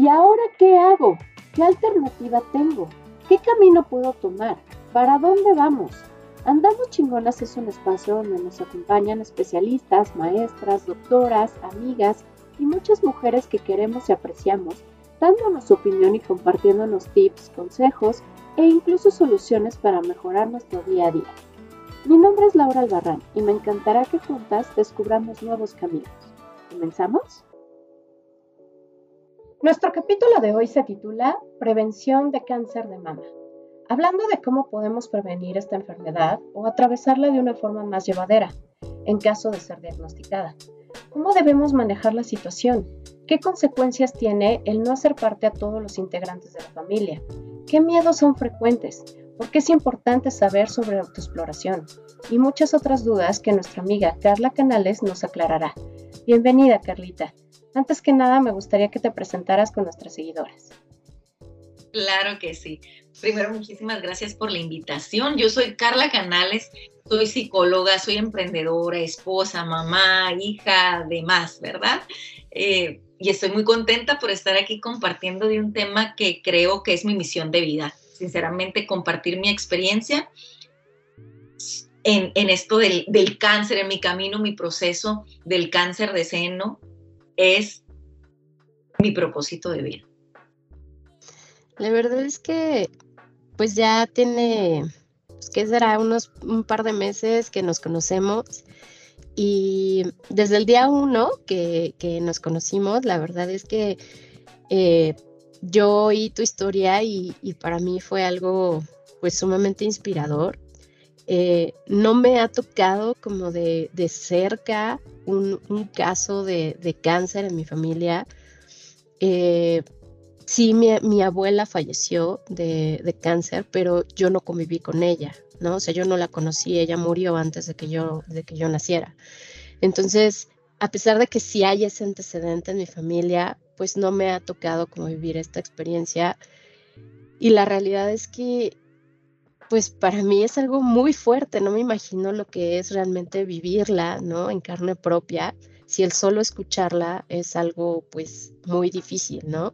¿Y ahora qué hago? ¿Qué alternativa tengo? ¿Qué camino puedo tomar? ¿Para dónde vamos? Andamos Chingonas es un espacio donde nos acompañan especialistas, maestras, doctoras, amigas y muchas mujeres que queremos y apreciamos, dándonos opinión y compartiéndonos tips, consejos e incluso soluciones para mejorar nuestro día a día. Mi nombre es Laura Albarrán y me encantará que juntas descubramos nuevos caminos. ¿Comenzamos? Nuestro capítulo de hoy se titula Prevención de cáncer de mama, hablando de cómo podemos prevenir esta enfermedad o atravesarla de una forma más llevadera, en caso de ser diagnosticada. ¿Cómo debemos manejar la situación? ¿Qué consecuencias tiene el no hacer parte a todos los integrantes de la familia? ¿Qué miedos son frecuentes? ¿Por qué es importante saber sobre autoexploración? Y muchas otras dudas que nuestra amiga Carla Canales nos aclarará. Bienvenida, Carlita. Antes que nada, me gustaría que te presentaras con nuestras seguidoras. Claro que sí. Primero, muchísimas gracias por la invitación. Yo soy Carla Canales, soy psicóloga, soy emprendedora, esposa, mamá, hija, demás, ¿verdad? Eh, y estoy muy contenta por estar aquí compartiendo de un tema que creo que es mi misión de vida. Sinceramente, compartir mi experiencia en, esto del, del cáncer, en mi camino, mi proceso del cáncer de seno, es mi propósito de vida. La verdad es que pues ya tiene, pues, ¿qué será? Unos un par de meses que nos conocemos y desde el día uno que, nos conocimos, la verdad es que eh, yo oí tu historia y, para mí fue algo pues sumamente inspirador. Eh, no me ha tocado como de, de cerca un, caso de, cáncer en mi familia. Eh, sí, mi, abuela falleció de, cáncer, pero yo no conviví con ella, ¿no? O sea, yo no la conocí, ella murió antes de que yo, de que yo naciera. Entonces, a pesar de que sí hay ese antecedente en mi familia, pues no me ha tocado como vivir esta experiencia. Y la realidad es que pues para mí es algo muy fuerte, no me imagino lo que es realmente vivirla, ¿no? En carne propia, si el solo escucharla es algo pues muy difícil, ¿no?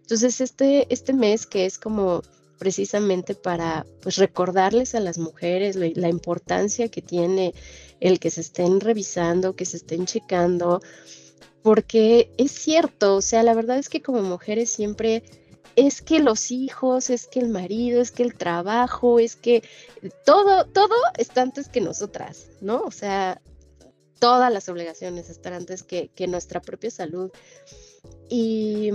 Entonces este, este mes que es como precisamente para pues recordarles a las mujeres la, la importancia que tiene el que se estén revisando, que se estén checando, porque es cierto, o sea, la verdad es que como mujeres siempre es que los hijos, es que el marido, es que el trabajo, es que todo, todo está antes que nosotras, ¿no? O sea, todas las obligaciones están antes que, nuestra propia salud. Y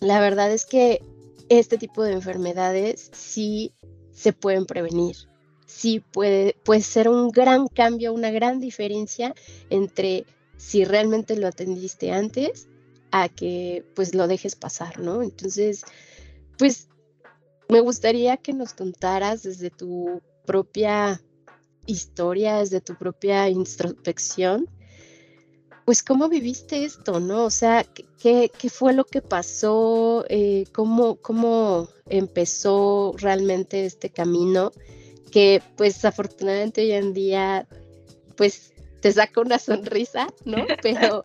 la verdad es que este tipo de enfermedades sí se pueden prevenir. Sí puede, puede ser un gran cambio, una gran diferencia entre si realmente lo atendiste antes a que pues lo dejes pasar, ¿no? Entonces, pues me gustaría que nos contaras desde tu propia historia, desde tu propia introspección, pues cómo viviste esto, ¿no? O sea, ¿qué, qué fue lo que pasó? Eh, cómo, ¿Cómo empezó realmente este camino? Que pues afortunadamente hoy en día, pues te saca una sonrisa, ¿no? Pero,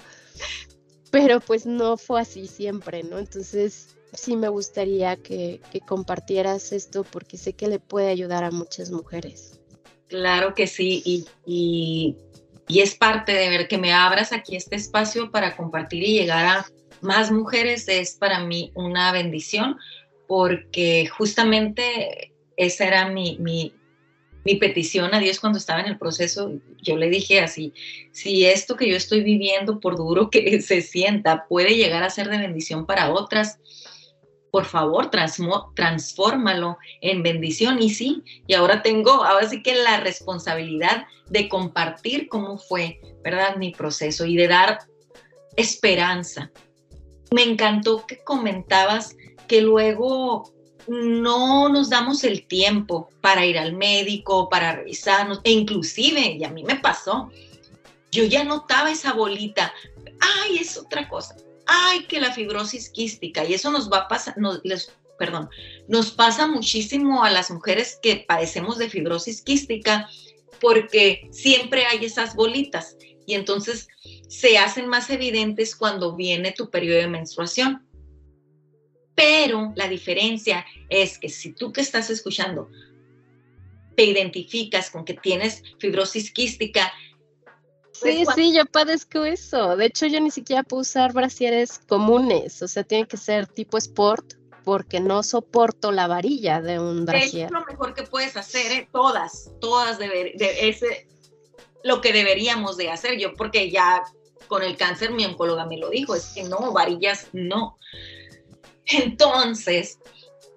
pero pues no fue así siempre, ¿no? Entonces sí me gustaría que, compartieras esto porque sé que le puede ayudar a muchas mujeres. Claro que sí, y, y, es parte de ver que me abras aquí este espacio para compartir y llegar a más mujeres, es para mí una bendición porque justamente esa era mi, mi, mi petición a Dios cuando estaba en el proceso, yo le dije así, si esto que yo estoy viviendo, por duro que se sienta, puede llegar a ser de bendición para otras, por favor, transfórmalo en bendición. Y sí, y ahora tengo, ahora sí que la responsabilidad de compartir cómo fue, ¿verdad? Mi proceso y de dar esperanza. Me encantó que comentabas que luego no nos damos el tiempo para ir al médico, para revisarnos, e inclusive, y a mí me pasó, yo ya notaba esa bolita, ay, es otra cosa, ay, que la fibrosis quística, y eso nos va a pasar, perdón, nos pasa muchísimo a las mujeres que padecemos de fibrosis quística, porque siempre hay esas bolitas, y entonces se hacen más evidentes cuando viene tu periodo de menstruación. Pero la diferencia es que si tú que estás escuchando te identificas con que tienes fibrosis quística, Sí, sí, yo padezco eso. De hecho, yo ni siquiera puedo usar brasieres comunes. O sea, tiene que ser tipo sport porque no soporto la varilla de un brasier. Es lo mejor que puedes hacer, ¿eh? todas, todas de ese, lo que deberíamos de hacer. Yo porque ya con el cáncer mi oncóloga me lo dijo, es que no, varillas no. Entonces,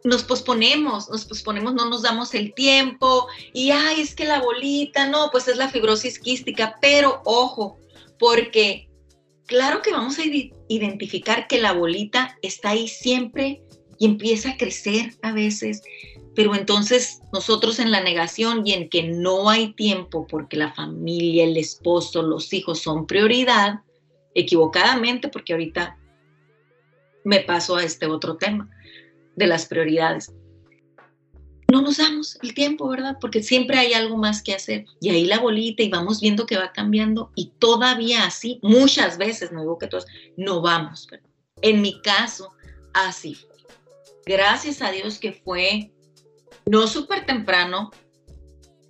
nos posponemos, nos posponemos, no nos damos el tiempo y, ay, es que la bolita, no, pues es la fibrosis quística, pero ojo, porque claro que vamos a identificar que la bolita está ahí siempre y empieza a crecer a veces, pero entonces nosotros en la negación y en que no hay tiempo porque la familia, el esposo, los hijos son prioridad, equivocadamente, porque ahorita me paso a este otro tema de las prioridades. No nos damos el tiempo, ¿verdad? Porque siempre hay algo más que hacer. Y ahí la bolita y vamos viendo que va cambiando y todavía así, muchas veces, no digo que todos, no vamos. En mi caso, así. Gracias a Dios que fue no súper temprano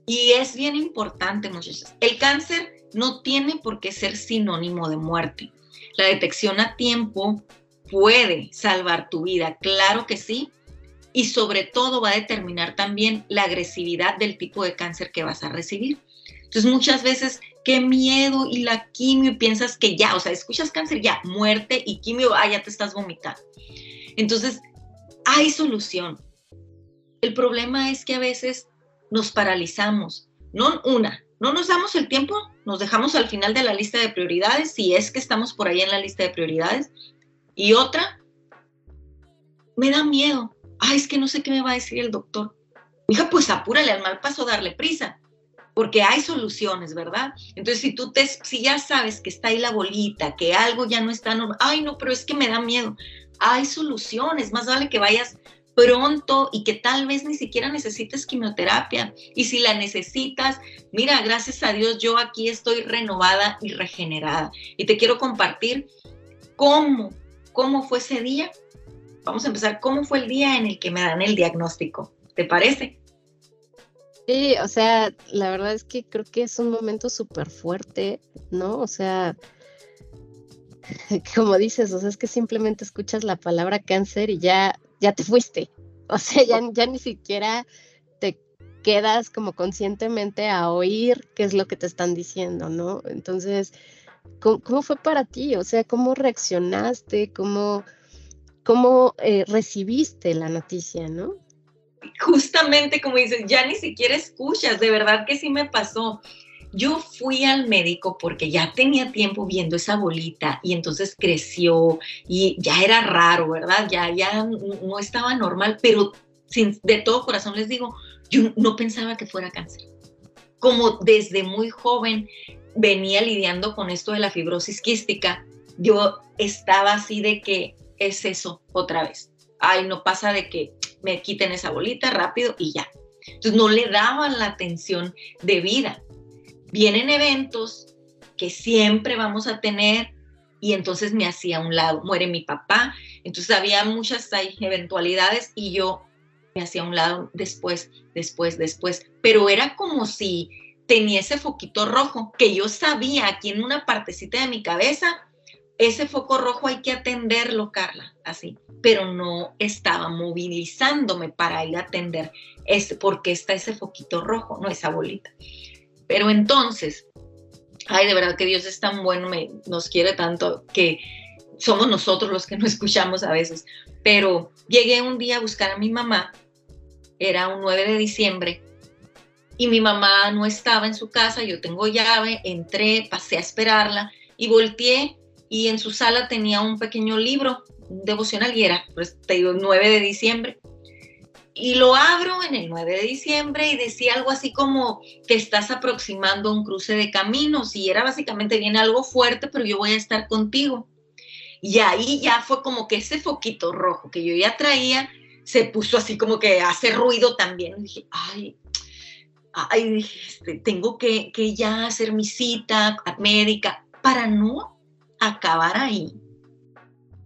y es bien importante, muchachos. El cáncer no tiene por qué ser sinónimo de muerte. La detección a tiempo puede salvar tu vida, claro que sí, y sobre todo va a determinar también la agresividad del tipo de cáncer que vas a recibir. Entonces muchas veces, qué miedo y la quimio, y piensas que ya, o sea, escuchas cáncer, ya, muerte y quimio, ah, ya te estás vomitando. Entonces, hay solución. El problema es que a veces nos paralizamos, no una, no nos damos el tiempo, nos dejamos al final de la lista de prioridades, si es que estamos por ahí en la lista de prioridades, y otra, me da miedo. Ay, es que no sé qué me va a decir el doctor. Hija, pues apúrale al mal paso, darle prisa, porque hay soluciones, ¿verdad? Entonces, si tú te, si ya sabes que está ahí la bolita, que algo ya no está normal, ay, no, pero es que me da miedo. Hay soluciones, más vale que vayas pronto y que tal vez ni siquiera necesites quimioterapia. Y si la necesitas, mira, gracias a Dios yo aquí estoy renovada y regenerada. Y te quiero compartir cómo cómo fue ese día. Vamos a empezar, ¿cómo fue el día en el que me dan el diagnóstico? ¿Te parece? Sí, o sea, la verdad es que creo que es un momento súper fuerte, ¿no? O sea, como dices, o sea, es que simplemente escuchas la palabra cáncer y ya, ya te fuiste. O sea, ya, ya ni siquiera te quedas como conscientemente a oír qué es lo que te están diciendo, ¿no? Entonces, ¿Cómo, fue para ti? O sea, ¿cómo reaccionaste? ¿Cómo, cómo eh, recibiste la noticia, no? Justamente como dices, ya ni siquiera escuchas, de verdad que sí me pasó. Yo fui al médico porque ya tenía tiempo viendo esa bolita y entonces creció y ya era raro, ¿verdad? Ya, ya no estaba normal, pero sin, de todo corazón les digo, yo no pensaba que fuera cáncer. Como desde muy joven venía lidiando con esto de la fibrosis quística, yo estaba así de que es eso otra vez. Ay, no pasa de que me quiten esa bolita rápido y ya. Entonces no le daban la atención debida. Vienen eventos que siempre vamos a tener y entonces me hacía a un lado. Muere mi papá, entonces había muchas eventualidades y yo me hacía a un lado después, después, después. Pero era como si tenía ese foquito rojo, que yo sabía aquí en una partecita de mi cabeza, ese foco rojo hay que atenderlo, Carla, así, pero no estaba movilizándome para ir a atender ese, porque está ese foquito rojo, no esa bolita. Pero entonces, ay, de verdad que Dios es tan bueno, me, nos quiere tanto que somos nosotros los que no escuchamos a veces. Pero llegué un día a buscar a mi mamá, era un 9 de diciembre, y mi mamá no estaba en su casa, yo tengo llave, entré, pasé a esperarla y volteé y en su sala tenía un pequeño libro, un devocional y era, pues te digo, 9 de diciembre. Y lo abro en el 9 de diciembre y decía algo así como que estás aproximando un cruce de caminos y era básicamente viene algo fuerte, pero yo voy a estar contigo. Y ahí ya fue como que ese foquito rojo que yo ya traía se puso así como que hace ruido también. Y dije, ay, ay, este, tengo que, ya hacer mi cita médica para no acabar ahí.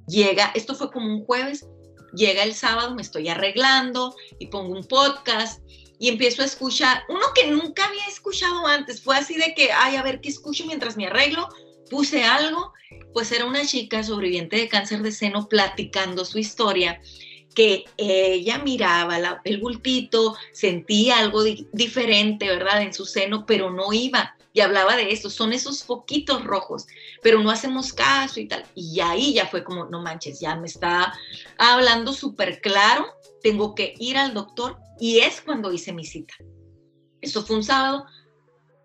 Llega, esto fue como un jueves, llega el sábado, me estoy arreglando y pongo un podcast y empiezo a escuchar, uno que nunca había escuchado antes, fue así de que, ay, a ver qué escucho mientras me arreglo, puse algo, pues era una chica sobreviviente de cáncer de seno platicando su historia que ella miraba el bultito, sentía algo diferente, ¿verdad? En su seno, pero no iba. Y hablaba de eso, son esos poquitos rojos, pero no hacemos caso y tal. Y ahí ya fue como, no manches, ya me está hablando súper claro, tengo que ir al doctor y es cuando hice mi cita. Eso fue un sábado,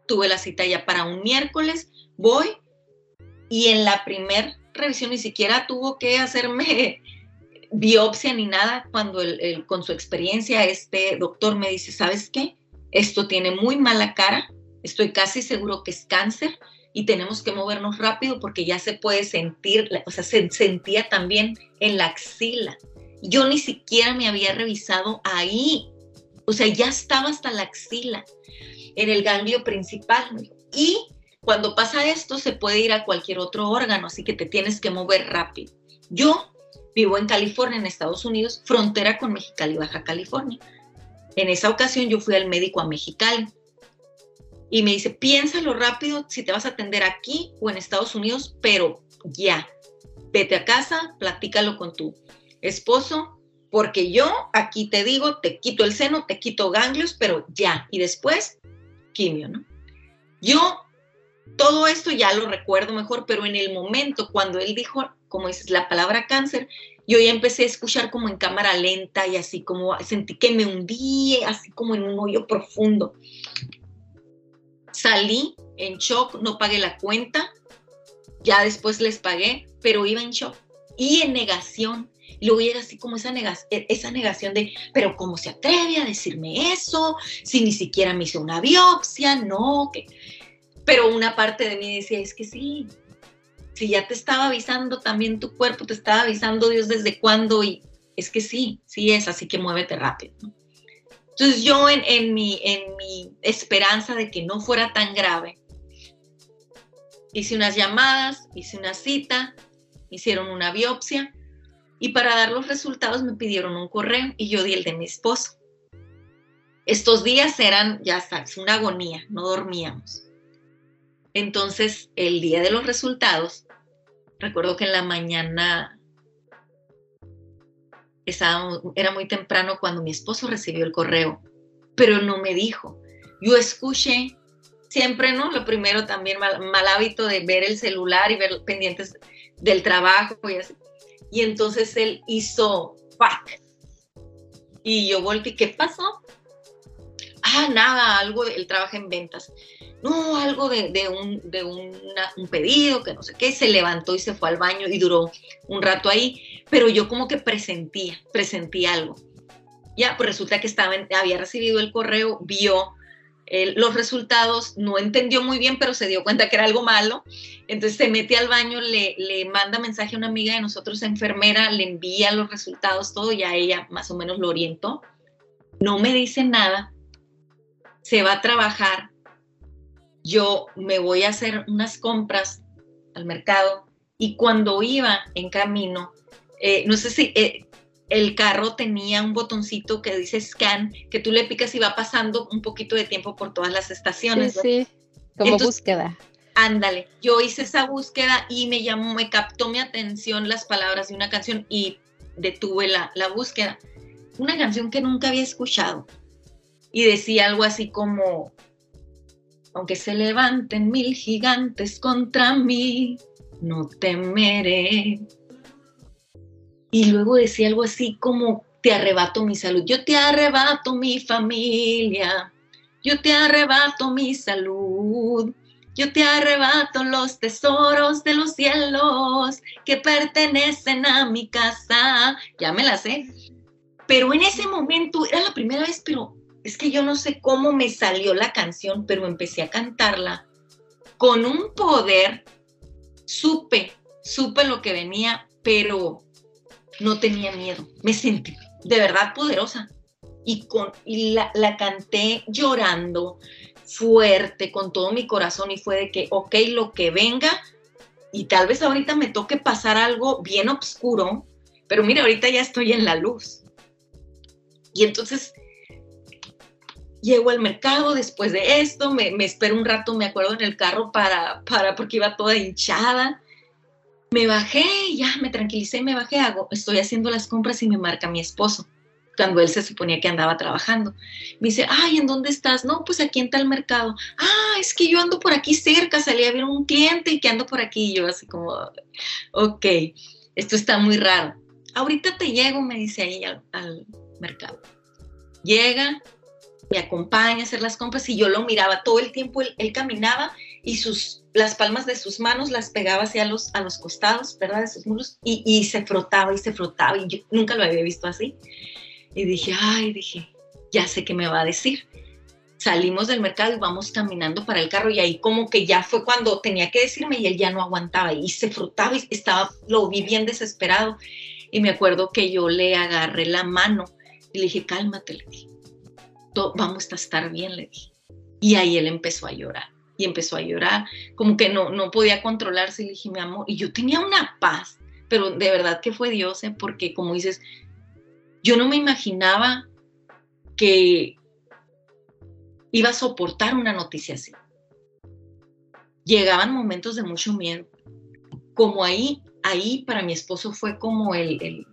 tuve la cita ya para un miércoles, voy y en la primer revisión ni siquiera tuvo que hacerme biopsia ni nada, cuando con su experiencia este doctor me dice, ¿sabes qué? Esto tiene muy mala cara, estoy casi seguro que es cáncer y tenemos que movernos rápido porque ya se puede sentir, o sea, se sentía también en la axila. Yo ni siquiera me había revisado ahí, o sea, ya estaba hasta la axila, en el ganglio principal. Y cuando pasa esto, se puede ir a cualquier otro órgano, así que te tienes que mover rápido. Yo vivo en California, en Estados Unidos, frontera con Mexicali, Baja California. En esa ocasión yo fui al médico a Mexicali y me dice, piénsalo rápido si te vas a atender aquí o en Estados Unidos, pero ya, vete a casa, platícalo con tu esposo, porque yo aquí te digo, te quito el seno, te quito ganglios, pero ya, y después, quimio, ¿no? Yo todo esto ya lo recuerdo mejor, pero en el momento cuando él dijo, como dices, la palabra cáncer, yo ya empecé a escuchar como en cámara lenta y así como sentí que me hundí, así como en un hoyo profundo. Salí en shock, no pagué la cuenta, ya después les pagué, pero iba en shock y en negación. Y luego era así como esa, negación, esa negación de, pero ¿cómo se atreve a decirme eso? Si ni siquiera me hizo una biopsia, no, que... Pero una parte de mí decía, es que sí, si ya te estaba avisando también tu cuerpo, te estaba avisando Dios desde cuándo y es que sí, sí es, así que muévete rápido. Entonces yo en, mi, en mi esperanza de que no fuera tan grave, hice unas llamadas, hice una cita, hicieron una biopsia y para dar los resultados me pidieron un correo y yo di el de mi esposo. Estos días eran, ya sabes, una agonía, no dormíamos. Entonces, el día de los resultados, recuerdo que en la mañana era muy temprano cuando mi esposo recibió el correo, pero no me dijo. Yo escuché siempre, ¿no? Lo primero también mal, hábito de ver el celular y ver pendientes del trabajo y así. Y entonces él hizo fuck. Y yo volví, ¿qué pasó? Ah, nada, algo, él trabaja en ventas no, algo de, un, de un pedido, que no sé qué, se levantó y se fue al baño y duró un rato ahí, pero yo como que presentía, presentí algo. Ya, pues resulta que estaba había recibido el correo, vio los resultados, no entendió muy bien, pero se dio cuenta que era algo malo. Entonces se mete al baño, le, le manda mensaje a una amiga de nosotros, enfermera, le envía los resultados, todo, ya ella más o menos lo orientó. No me dice nada, se va a trabajar, yo me voy a hacer unas compras al mercado y cuando iba en camino, eh, no sé si eh, el carro tenía un botoncito que dice scan, que tú le picas y va pasando un poquito de tiempo por todas las estaciones. Sí, sí, como búsqueda. Ándale, yo hice esa búsqueda y me llamó, me captó mi atención las palabras de una canción y detuve la, la búsqueda. Una canción que nunca había escuchado y decía algo así como, aunque se levanten mil gigantes contra mí, no temeré. Y luego decía algo así como, te arrebato mi salud, yo te arrebato mi familia, yo te arrebato mi salud, yo te arrebato los tesoros de los cielos que pertenecen a mi casa. Ya me la sé. Pero en ese momento era la primera vez, pero es que yo no sé cómo me salió la canción, pero empecé a cantarla con un poder, supe, supe lo que venía, pero no tenía miedo, me sentí de verdad poderosa. Y, con, y la, la canté llorando fuerte, con todo mi corazón, y fue de que, ok, lo que venga, y tal vez ahorita me toque pasar algo bien oscuro, Pero mira, ahorita ya estoy en la luz. Y entonces llego al mercado después de esto, me, espero un rato, me acuerdo en el carro para, para, porque iba toda hinchada. Me bajé, ya me tranquilicé, me bajé, hago, estoy haciendo las compras y me marca mi esposo cuando él se suponía que andaba trabajando. Me dice, ay, ¿en dónde estás? No, pues aquí en tal mercado. Ah, es que yo ando por aquí cerca, salí a ver un cliente y que ando por aquí. Y yo así como, ok, esto está muy raro. Ahorita te llego, me dice ahí al, mercado. Llega, me acompaña a hacer las compras y yo lo miraba todo el tiempo, él, caminaba y sus, las palmas de sus manos las pegaba hacia los, a los costados, ¿verdad? De sus muros y, y se frotaba y se frotaba y yo nunca lo había visto así. Y dije, ay, dije, ya sé qué me va a decir. Salimos del mercado y vamos caminando para el carro y ahí como que ya fue cuando tenía que decirme y él ya no aguantaba y se frotaba y estaba, lo vi bien desesperado. Y me acuerdo que yo le agarré la mano y le dije, cálmate, le vamos a estar bien, le dije. Y ahí él empezó a llorar y empezó a llorar, como que no, no podía controlarse le dije, mi amor, y yo tenía una paz, pero de verdad que fue Dios, ¿eh? porque como dices, yo no me imaginaba que iba a soportar una noticia así. Llegaban momentos de mucho miedo. Como ahí, ahí para mi esposo fue como el,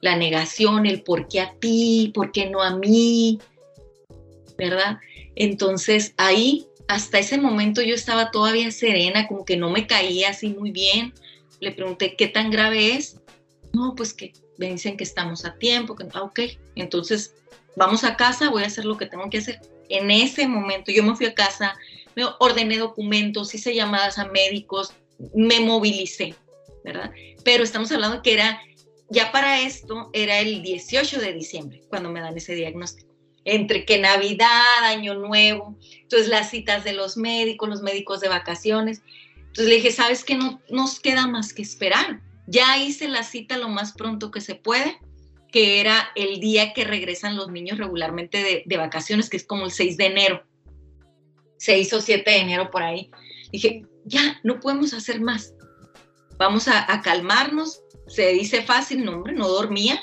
la negación, el por qué a ti, por qué no a mí, ¿verdad? Entonces ahí, hasta ese momento yo estaba todavía serena, como que no me caía así muy bien. Le pregunté, ¿qué tan grave es? No, pues que me dicen que estamos a tiempo, que, ah, ok, entonces vamos a casa, voy a hacer lo que tengo que hacer. En ese momento yo me fui a casa, me ordené documentos, hice llamadas a médicos, me movilicé, ¿verdad? Pero estamos hablando que era, ya para esto, era el 18 de diciembre cuando me dan ese diagnóstico. Entre que Navidad, Año Nuevo, entonces las citas de los médicos, los médicos de vacaciones. Entonces le dije, ¿sabes qué? No nos queda más que esperar ya hice la cita lo más pronto que se puede, que era el día que regresan los niños regularmente de, vacaciones, que es como el 6 de enero, 6 o 7 de enero por ahí. Dije, ya, no podemos hacer más. Vamos a, calmarnos. Se dice fácil, no, hombre, no dormía,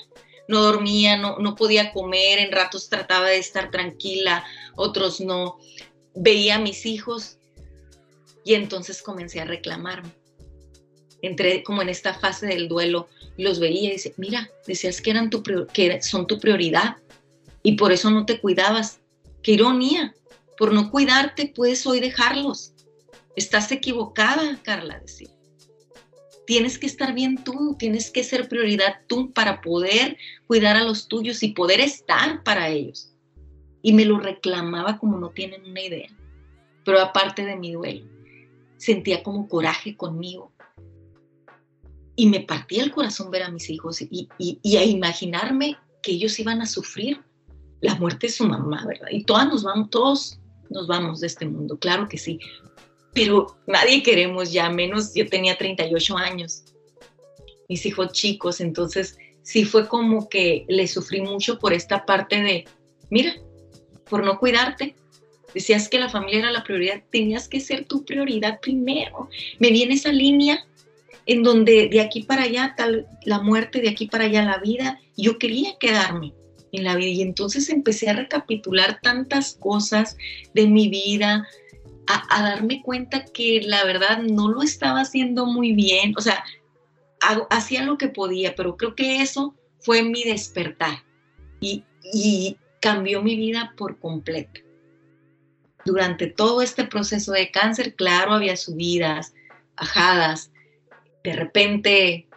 no dormía, no, no podía comer, en ratos trataba de estar tranquila, otros no. Veía a mis hijos y entonces comencé a reclamarme entré como en esta fase del duelo, los veía y decía, mira, decías que, eran tu, que son tu prioridad y por eso no te cuidabas. Qué ironía, por no cuidarte puedes hoy dejarlos. Estás equivocada, Carla, decía. Tienes que estar bien tú, tienes que ser prioridad tú para poder cuidar a los tuyos y poder estar para ellos. Y me lo reclamaba como no tienen una idea. Pero aparte de mi duelo, sentía como coraje conmigo, y me partía el corazón ver a mis hijos y, a imaginarme que ellos iban a sufrir la muerte de su mamá, ¿verdad? Y todas nos vamos, todos nos vamos de este mundo, claro que sí, pero nadie queremos ya, menos yo tenía 38 años, mis hijos chicos, entonces sí fue como que le sufrí mucho por esta parte de, mira, por no cuidarte, decías que la familia era la prioridad, tenías que ser tu prioridad primero, me viene esa línea en donde de aquí para allá tal la muerte, de aquí para allá la vida, yo quería quedarme en la vida y entonces empecé a recapitular tantas cosas de mi vida, a, darme cuenta que la verdad no lo estaba haciendo muy bien, o sea, hacía lo que podía, pero creo que eso fue mi despertar y, y cambió mi vida por completo. Durante todo este proceso de cáncer, claro, había subidas, bajadas, de repente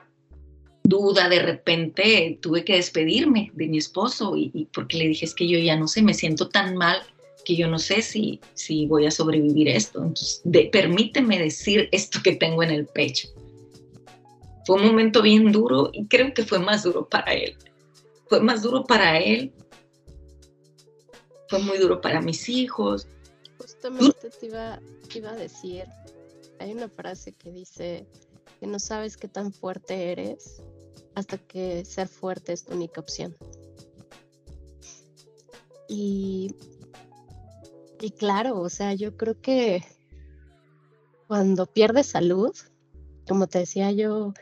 duda, de repente tuve que despedirme de mi esposo y, porque le dije es que yo ya no sé, me siento tan mal que yo no sé si, si voy a sobrevivir esto. Entonces, permíteme decir esto que tengo en el pecho. Fue un momento bien duro y creo que fue más duro para él. Fue más duro para él. Fue muy duro para mis hijos. Justamente te iba, te iba a decir, hay una frase que dice, que no sabes qué tan fuerte eres hasta que ser fuerte es tu única opción. Y, y claro, o sea, yo creo que cuando pierdes salud, como te decía yo,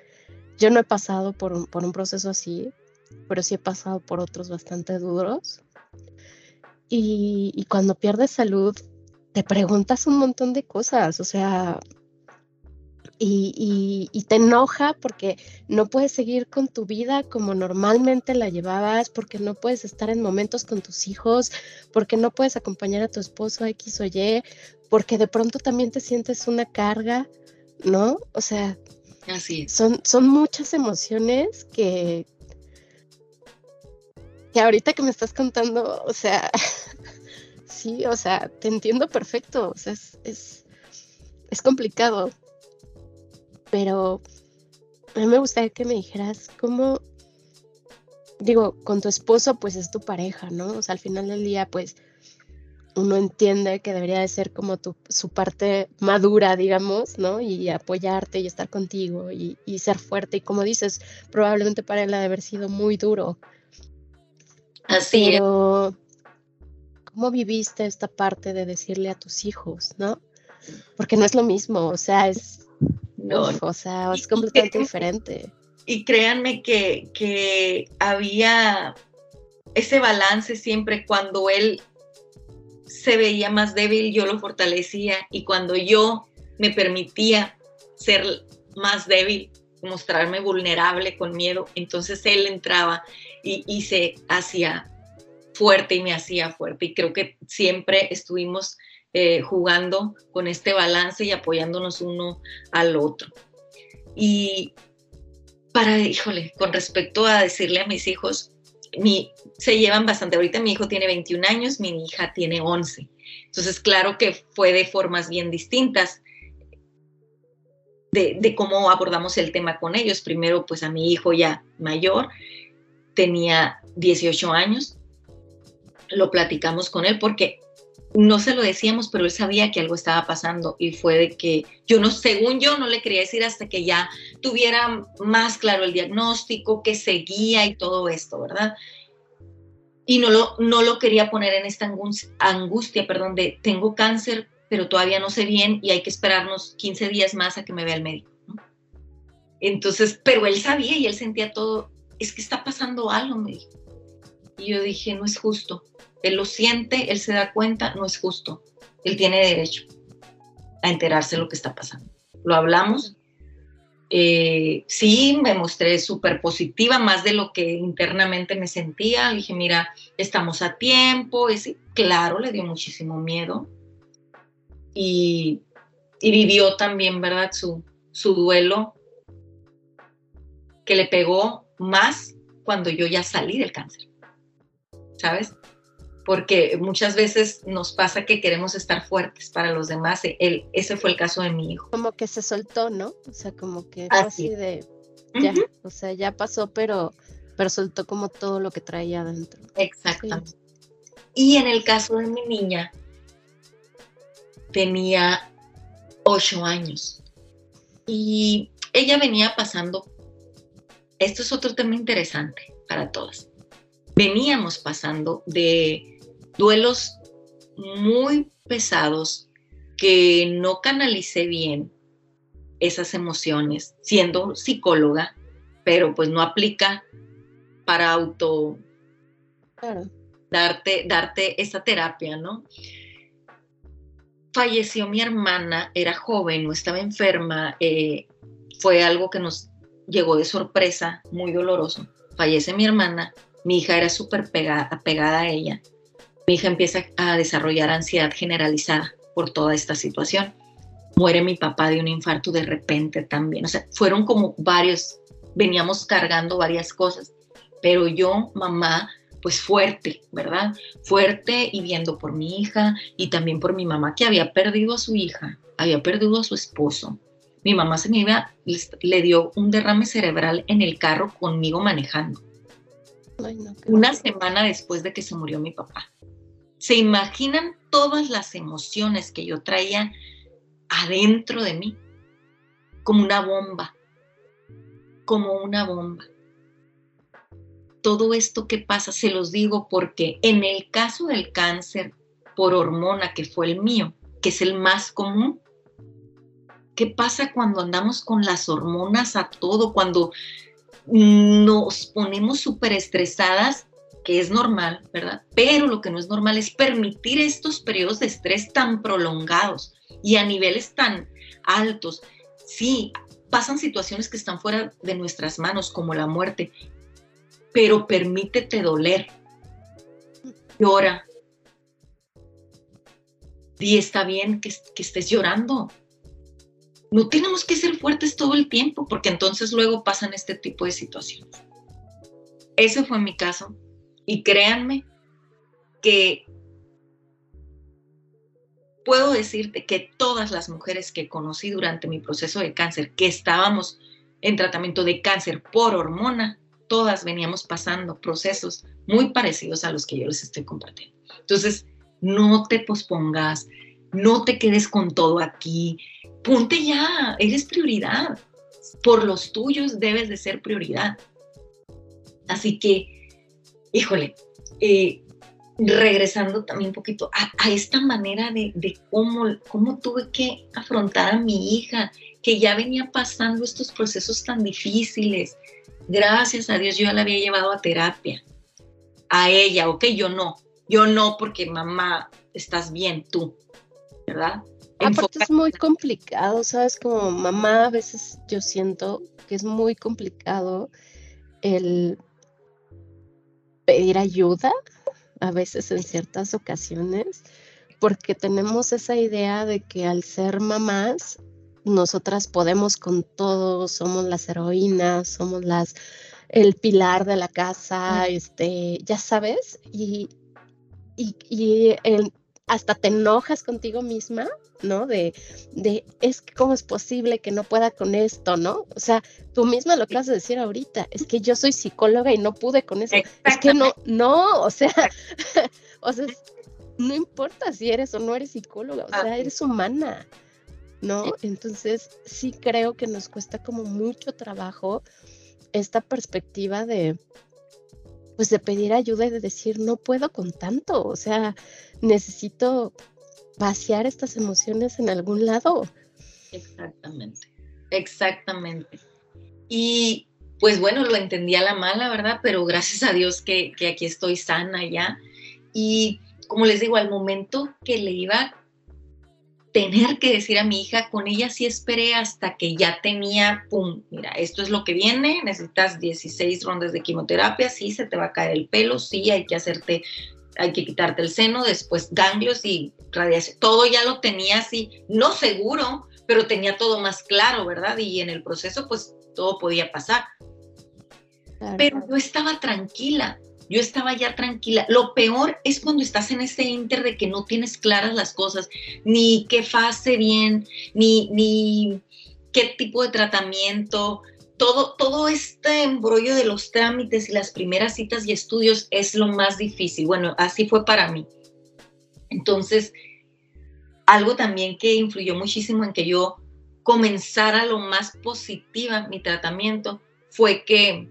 yo no he pasado por un, por un proceso así, pero sí he pasado por otros bastante duros. Y, y cuando pierdes salud, te preguntas un montón de cosas, o sea, y, y, te enoja porque no puedes seguir con tu vida como normalmente la llevabas, porque no puedes estar en momentos con tus hijos, porque no puedes acompañar a tu esposo X o Y, porque de pronto también te sientes una carga, ¿no? O sea, Así Son, son muchas emociones que, que ahorita que me estás contando, o sea, sí, o sea, te entiendo perfecto, o sea, es, es, es complicado pero a mí me gustaría que me dijeras cómo, digo, con tu esposo pues es tu pareja, ¿no? O sea, al final del día pues uno entiende que debería de ser como tu, su parte madura, digamos, ¿no? Y apoyarte y estar contigo y, y ser fuerte. Y como dices, probablemente para él ha de haber sido muy duro. Así Pero, ¿cómo viviste esta parte de decirle a tus hijos, ¿no? Porque no es lo mismo, o sea, es, no, o sea, es completamente diferente. Y créanme que, que había ese balance siempre cuando él se veía más débil, yo lo fortalecía y cuando yo me permitía ser más débil, mostrarme vulnerable con miedo, entonces él entraba y, y, se hacía fuerte y me hacía fuerte. Y creo que siempre estuvimos eh, jugando con este balance y apoyándonos uno al otro. Y para, híjole, con respecto a decirle a mis hijos, mi, se llevan bastante. Ahorita mi hijo tiene 21 años, mi hija tiene 11. Entonces, claro que fue de formas bien distintas de, de, cómo abordamos el tema con ellos. Primero, pues a mi hijo ya mayor, tenía 18 años, lo platicamos con él porque no se lo decíamos, pero él sabía que algo estaba pasando y fue de que yo no, según yo, no le quería decir hasta que ya tuviera más claro el diagnóstico, que seguía y todo esto, ¿verdad? Y no lo, no lo quería poner en esta angustia, perdón, de tengo cáncer, pero todavía no sé bien y hay que esperarnos 15 días más a que me vea el médico. Entonces, pero él sabía y él sentía todo, es que está pasando algo, me dijo. Y yo dije, no es justo él lo siente, él se da cuenta, no es justo. Él tiene derecho a enterarse de lo que está pasando. Lo hablamos. Eh, sí, me mostré súper positiva, más de lo que internamente me sentía. Le dije, mira, estamos a tiempo. Es, claro, le dio muchísimo miedo. Y, vivió también, ¿verdad? Su duelo que le pegó más cuando yo ya salí del cáncer. ¿Sabes? Porque muchas veces nos pasa que queremos estar fuertes para los demás. Él, ese fue el caso de mi hijo. Como que se soltó, ¿no? O sea, como que así, de, ya, o sea, ya pasó, pero, pero soltó como todo lo que traía adentro. Exactamente. Y en el caso de mi niña, tenía ocho años y ella venía pasando, esto es otro tema interesante para todas, veníamos pasando de duelos muy pesados que no canalicé bien esas emociones siendo psicóloga, pero pues no aplica para auto darte, darte esa terapia, ¿no? Falleció mi hermana, era joven, no estaba enferma, eh, fue algo que nos llegó de sorpresa, muy doloroso. Fallece mi hermana, mi hija era súper pegada, pegada a ella mi hija empieza a desarrollar ansiedad generalizada por toda esta situación. Muere mi papá de un infarto de repente también. O sea, fueron como varios, veníamos cargando varias cosas, pero yo, mamá, pues fuerte, ¿verdad? Fuerte y viendo por mi hija y también por mi mamá que había perdido a su hija, había perdido a su esposo. Mi mamá se me iba, le dio un derrame cerebral en el carro conmigo manejando. Una semana después de que se murió mi papá. ¿Se imaginan todas las emociones que yo traía adentro de mí? Como una bomba, como una bomba. Todo esto que pasa, se los digo porque en el caso del cáncer por hormona, que fue el mío, que es el más común, ¿Qué pasa cuando andamos con las hormonas a todo? Cuando nos ponemos súper estresadas, que es normal, ¿verdad? Pero lo que no es normal es permitir estos periodos de estrés tan prolongados y a niveles tan altos. Sí, pasan situaciones que están fuera de nuestras manos, como la muerte, pero permítete doler. Llora. Y está bien que, que estés llorando. No tenemos que ser fuertes todo el tiempo, porque entonces luego pasan este tipo de situaciones. Ese fue mi caso. Y créanme que puedo decirte que todas las mujeres que conocí durante mi proceso de cáncer, que estábamos en tratamiento de cáncer por hormona, todas veníamos pasando procesos muy parecidos a los que yo les estoy compartiendo. Entonces, no te pospongas, no te quedes con todo aquí, ponte ya, eres prioridad. Por los tuyos debes de ser prioridad. Así que, híjole, eh, regresando también un poquito a, esta manera de, cómo, cómo tuve que afrontar a mi hija, que ya venía pasando estos procesos tan difíciles. Gracias a Dios yo ya la había llevado a terapia. A ella, ok, yo no. Yo no porque mamá, estás bien tú, ¿verdad? Aparte es muy complicado, ¿sabes? Como mamá a veces yo siento que es muy complicado el pedir ayuda a veces en ciertas ocasiones, porque tenemos esa idea de que al ser mamás, nosotras podemos con todo, somos las heroínas, somos las el pilar de la casa, este, ya sabes, y, y, y el, hasta te enojas contigo misma, ¿no? De, de, es que cómo es posible que no pueda con esto, ¿no? O sea, tú misma lo que vas a decir ahorita, es que yo soy psicóloga y no pude con eso. Es que no, no, o sea, o sea, no importa si eres o no eres psicóloga, o sea, eres humana, ¿no? Entonces, sí creo que nos cuesta como mucho trabajo esta perspectiva de, pues de pedir ayuda y de decir, no puedo con tanto, o sea, necesito vaciar estas emociones en algún lado. Exactamente, exactamente. Y pues bueno, lo entendí a la mala, ¿verdad? Pero gracias a Dios que, que aquí estoy sana ya. Y como les digo, al momento que le iba tener que decir a mi hija, con ella sí esperé hasta que ya tenía, pum, mira, esto es lo que viene, necesitas 16 rondas de quimioterapia, sí, se te va a caer el pelo, sí, hay que hacerte, hay que quitarte el seno, después ganglios y radiación, todo ya lo tenía así, no seguro, pero tenía todo más claro, ¿verdad? Y en el proceso, pues todo podía pasar. Pero yo estaba tranquila, yo estaba ya tranquila. Lo peor es cuando estás en ese inter de que no tienes claras las cosas, ni qué fase bien, ni, ni qué tipo de tratamiento. Todo, todo este embrollo de los trámites y las primeras citas y estudios es lo más difícil. Bueno, así fue para mí. Entonces, algo también que influyó muchísimo en que yo comenzara lo más positiva mi tratamiento fue que,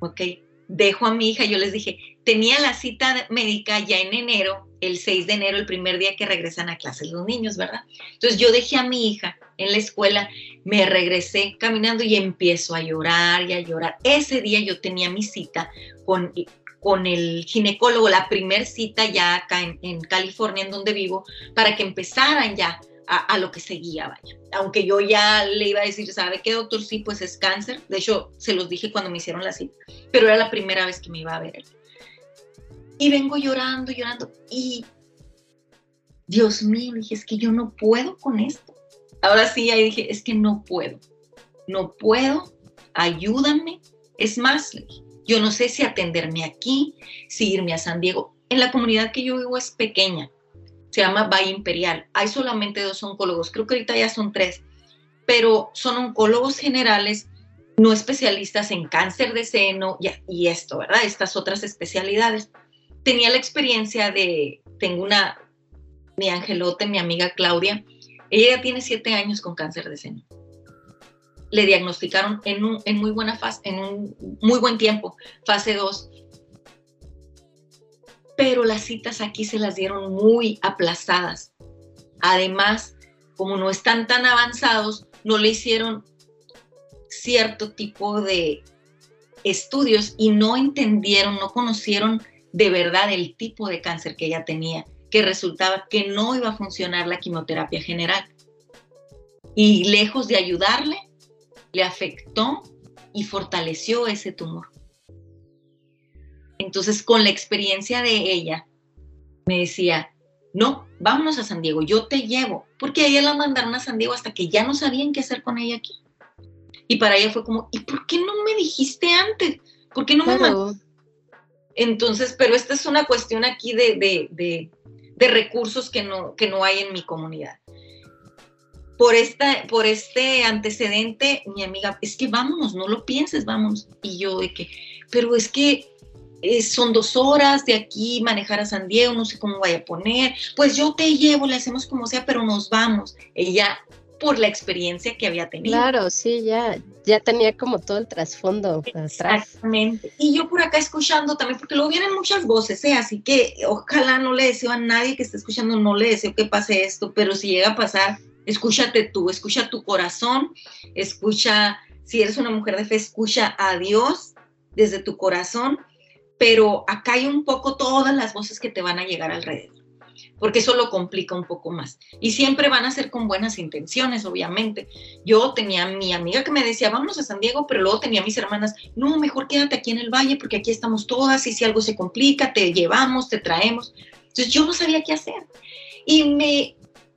ok, dejo a mi hija, yo les dije, tenía la cita médica ya en enero, el 6 de enero, el primer día que regresan a clases los niños, ¿verdad? Entonces yo dejé a mi hija en la escuela, me regresé caminando y empiezo a llorar y a llorar. Ese día yo tenía mi cita con, con el ginecólogo, la primer cita ya acá en, en California, en donde vivo, para que empezaran ya a, lo que seguía, vaya. Aunque yo ya le iba a decir, ¿sabe qué, doctor? Sí, pues es cáncer. De hecho, se los dije cuando me hicieron la cita, pero era la primera vez que me iba a ver. Y vengo llorando, llorando. Y, Dios mío, dije, es que yo no puedo con esto. Ahora sí, ahí dije, es que no puedo. No puedo, ayúdame. Es más, yo no sé si atenderme aquí, si irme a San Diego. En la comunidad que yo vivo es pequeña se llama Valle Imperial. Hay solamente dos oncólogos, creo que ahorita ya son tres, pero son oncólogos generales, no especialistas en cáncer de seno y, y esto, ¿verdad? Estas otras especialidades. Tenía la experiencia de, tengo una, mi angelote, mi amiga Claudia, ella ya tiene siete años con cáncer de seno. Le diagnosticaron en, un, en muy buena fase, en un muy buen tiempo, fase 2 pero las citas aquí se las dieron muy aplazadas. Además, como no están tan avanzados, no le hicieron cierto tipo de estudios y no entendieron, no conocieron de verdad el tipo de cáncer que ella tenía, que resultaba que no iba a funcionar la quimioterapia general. Y lejos de ayudarle, le afectó y fortaleció ese tumor. Entonces, con la experiencia de ella, me decía, no, vámonos a San Diego, yo te llevo, porque a ella la mandaron a San Diego hasta que ya no sabían qué hacer con ella aquí. Y para ella fue como, ¿y por qué no me dijiste antes? ¿Por qué no me mandó? Entonces, pero esta es una cuestión aquí de, de, recursos que no, que no hay en mi comunidad. Por, esta, por este antecedente, mi amiga, es que vámonos, no lo pienses, vamos. Y yo de que, pero es que eh, son dos horas de aquí manejar a San Diego, no sé cómo vaya a poner, pues yo te llevo, le hacemos como sea, pero nos vamos. Ella, por la experiencia que había tenido. Claro, sí, ya, ya tenía como todo el trasfondo Exactamente. Y yo por acá escuchando también, porque luego vienen muchas voces, ¿eh? así que ojalá no le deseo a nadie que esté escuchando, no le deseo que pase esto, pero si llega a pasar, escúchate tú, escucha tu corazón, escucha, si eres una mujer de fe, escucha a Dios desde tu corazón pero acá hay un poco todas las voces que te van a llegar alrededor, porque eso lo complica un poco más. Y siempre van a ser con buenas intenciones, obviamente. Yo tenía a mi amiga que me decía, vámonos a San Diego, pero luego tenía a mis hermanas, no, mejor quédate aquí en el valle, porque aquí estamos todas y si algo se complica, te llevamos, te traemos. Entonces yo no sabía qué hacer. Y me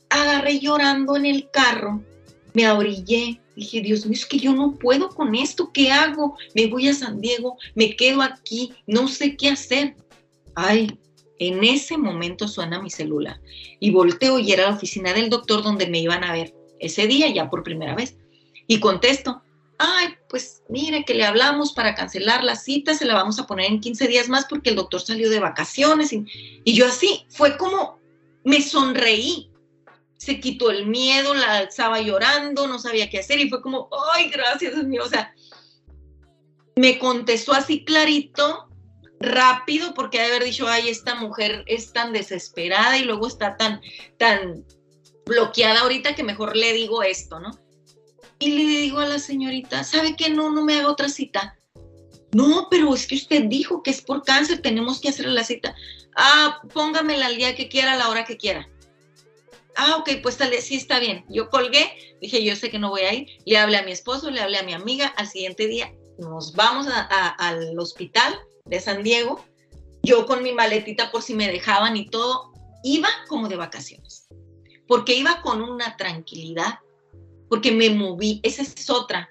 agarré llorando en el carro, me abrillé Dije, Dios mío, es que yo no puedo con esto, ¿qué hago? Me voy a San Diego, me quedo aquí, no sé qué hacer. Ay, en ese momento suena mi celular y volteo y era la oficina del doctor donde me iban a ver ese día ya por primera vez. Y contesto, ay, pues mire que le hablamos para cancelar la cita, se la vamos a poner en 15 días más porque el doctor salió de vacaciones. Y, y yo así, fue como, me sonreí, se quitó el miedo, la alzaba llorando, no sabía qué hacer y fue como, ay, gracias, Dios mío. O sea, me contestó así clarito, rápido, porque de haber dicho, ay, esta mujer es tan desesperada y luego está tan, tan bloqueada ahorita que mejor le digo esto, ¿no? Y le digo a la señorita, ¿sabe qué? No, no me haga otra cita. No, pero es que usted dijo que es por cáncer, tenemos que hacer la cita. Ah, póngamela al día que quiera, a la hora que quiera ah, ok, pues tal sí está bien. Yo colgué, dije, yo sé que no voy a ir. Le hablé a mi esposo, le hablé a mi amiga. Al siguiente día nos vamos al hospital de San Diego. Yo con mi maletita por si me dejaban y todo, iba como de vacaciones. Porque iba con una tranquilidad, porque me moví. Esa es otra.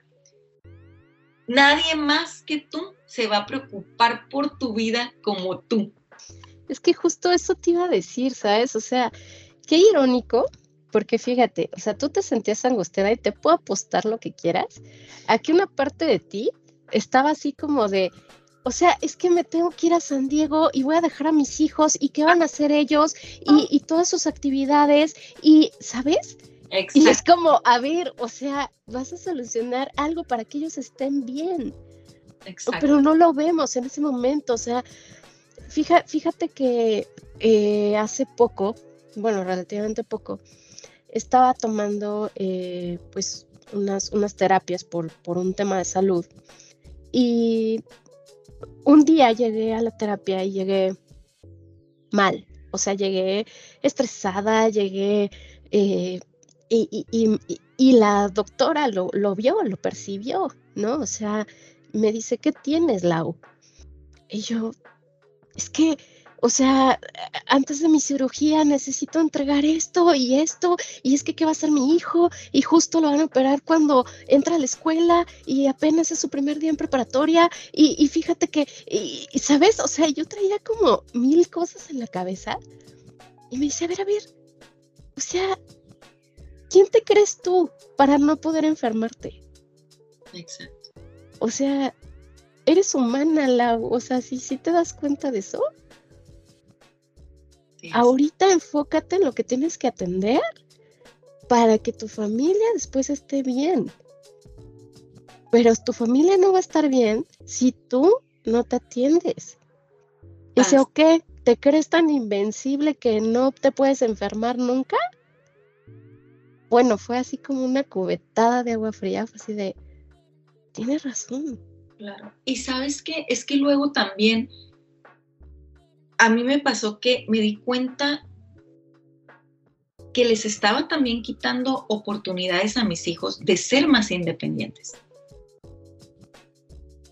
Nadie más que tú se va a preocupar por tu vida como tú. Es que justo eso te iba a decir, ¿sabes? O sea, qué irónico, porque fíjate, o sea, tú te sentías angustiada y te puedo apostar lo que quieras, aquí una parte de ti estaba así como de, o sea, es que me tengo que ir a San Diego y voy a dejar a mis hijos y qué van a hacer ellos y, todas sus actividades y, ¿sabes? Y es como, a ver, o sea, vas a solucionar algo para que ellos estén bien. Exacto. Pero no lo vemos en ese momento, o sea, fíjate que eh, hace poco bueno, relativamente poco, estaba tomando eh, pues unas, unas terapias por, por un tema de salud. Y un día llegué a la terapia y llegué mal, o sea, llegué estresada, llegué eh, y, y, y, la doctora lo, lo, vio, lo percibió, ¿no? O sea, me dice, ¿qué tienes, Lau? Y yo, es que o sea, antes de mi cirugía necesito entregar esto y esto, y es que qué va a ser mi hijo, y justo lo van a operar cuando entra a la escuela y apenas es su primer día en preparatoria, y, fíjate que, y, ¿sabes? O sea, yo traía como mil cosas en la cabeza, y me dice, a ver, a ver, o sea, ¿quién te crees tú para no poder enfermarte? Exacto. O sea, eres humana, la, o sea, si ¿sí, te das cuenta de eso. Ahorita enfócate en lo que tienes que atender para que tu familia después esté bien. Pero tu familia no va a estar bien si tú no te atiendes. Dice, ok, ¿te crees tan invencible que no te puedes enfermar nunca? bueno, fue así como una cubetada de agua fría, fue así de, tienes razón. Claro. Y sabes qué, es que luego también a mí me pasó que me di cuenta que les estaba también quitando oportunidades a mis hijos de ser más independientes.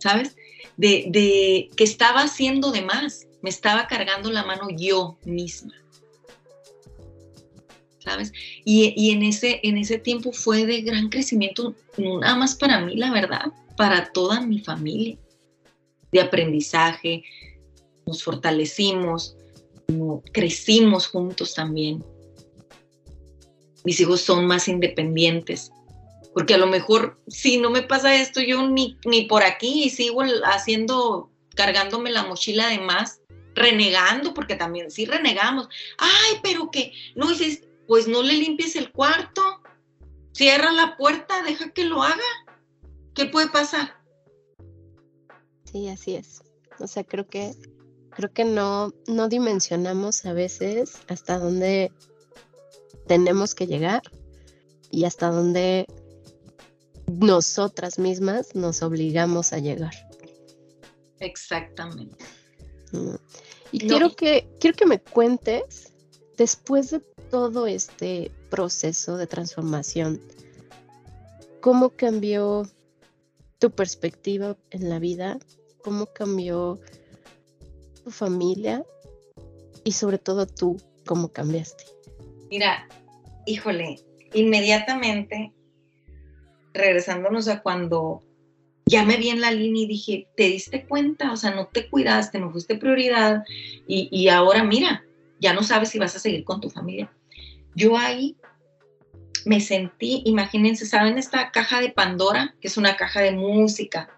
¿Sabes? De, que estaba haciendo de más, me estaba cargando la mano yo misma. ¿Sabes? Y, en, ese, en ese tiempo fue de gran crecimiento, nada más para mí, la verdad, para toda mi familia, de aprendizaje, nos fortalecimos, crecimos juntos también. Mis hijos son más independientes, porque a lo mejor si no me pasa esto, yo ni, por aquí y sigo haciendo, cargándome la mochila de más, renegando, porque también sí renegamos. Ay, pero que no dices, pues no le limpies el cuarto, cierra la puerta, deja que lo haga. ¿Qué puede pasar? Sí, así es. O sea, creo que creo que no, no dimensionamos a veces hasta dónde tenemos que llegar y hasta dónde nosotras mismas nos obligamos a llegar. Exactamente. Y quiero, que, quiero que me cuentes, después de todo este proceso de transformación, cómo cambió tu perspectiva en la vida, cómo cambió tu familia y sobre todo tú, cómo cambiaste? Mira, híjole, inmediatamente, regresándonos a cuando ya me vi en la línea y dije, ¿te diste cuenta? O sea, no te cuidaste, no fuiste prioridad y, y ahora mira, ya no sabes si vas a seguir con tu familia. Yo ahí me sentí, imagínense, ¿saben esta caja de Pandora? Que es una caja de música.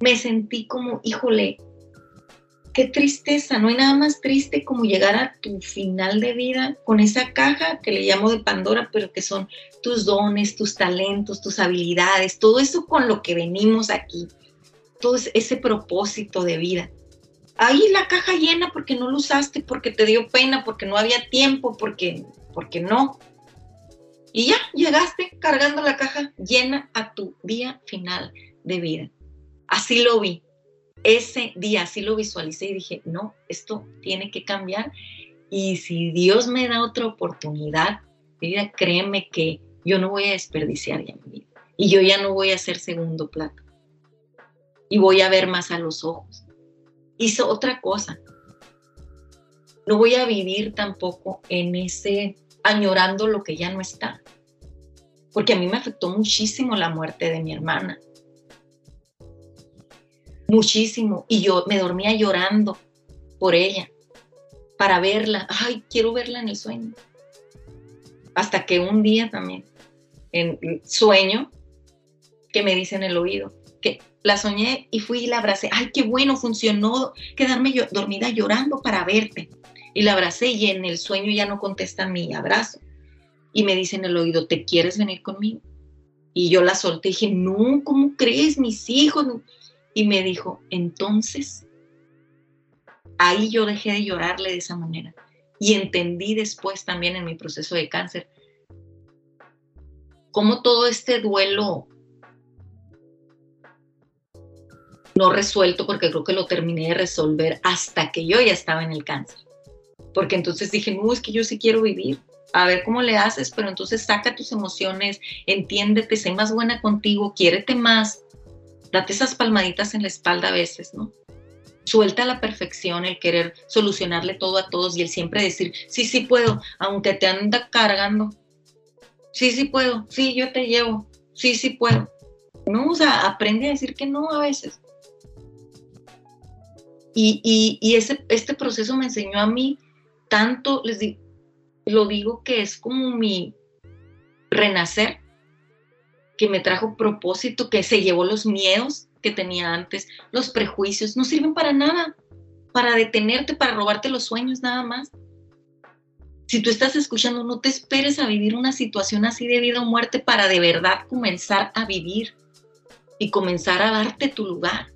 Me sentí como, híjole, qué tristeza, no hay nada más triste como llegar a tu final de vida con esa caja que le llamo de Pandora, pero que son tus dones, tus talentos, tus habilidades, todo eso con lo que venimos aquí, todo ese propósito de vida. Ahí la caja llena porque no lo usaste, porque te dio pena, porque no había tiempo, porque, porque no. Y ya llegaste cargando la caja llena a tu día final de vida. Así lo vi ese día así lo visualicé y dije, no, esto tiene que cambiar. Y si Dios me da otra oportunidad, vida, créeme que yo no voy a desperdiciar ya mi vida. Y yo ya no voy a ser segundo plato. Y voy a ver más a los ojos. Hizo otra cosa. No voy a vivir tampoco en ese añorando lo que ya no está. Porque a mí me afectó muchísimo la muerte de mi hermana muchísimo y yo me dormía llorando por ella, para verla. Ay, quiero verla en el sueño. Hasta que un día también, en sueño, que me dice en el oído, que la soñé y fui y la abracé. Ay, qué bueno, funcionó quedarme yo, dormida llorando para verte. Y la abracé y en el sueño ya no contesta mi abrazo. Y me dice en el oído, ¿te quieres venir conmigo? Y yo la solté dije, no, ¿cómo crees? Mis hijos. Y me dijo, entonces, ahí yo dejé de llorarle de esa manera. Y entendí después también en mi proceso de cáncer cómo todo este duelo no resuelto, porque creo que lo terminé de resolver hasta que yo ya estaba en el cáncer. Porque entonces dije, no, es que yo sí quiero vivir. A ver cómo le haces, pero entonces saca tus emociones, entiéndete, sé más buena contigo, quiérete más, date esas palmaditas en la espalda a veces, ¿no? Suelta la perfección, el querer solucionarle todo a todos y el siempre decir, sí, sí puedo, aunque te anda cargando. Sí, sí puedo, sí, yo te llevo, sí, sí puedo. No, o sea, aprende a decir que no a veces. Y, y, ese, este proceso me enseñó a mí tanto, les digo, lo digo que es como mi renacer, que me trajo propósito, que se llevó los miedos que tenía antes, los prejuicios, no sirven para nada, para detenerte, para robarte los sueños nada más. Si tú estás escuchando, no te esperes a vivir una situación así de vida o muerte para de verdad comenzar a vivir y comenzar a darte tu lugar,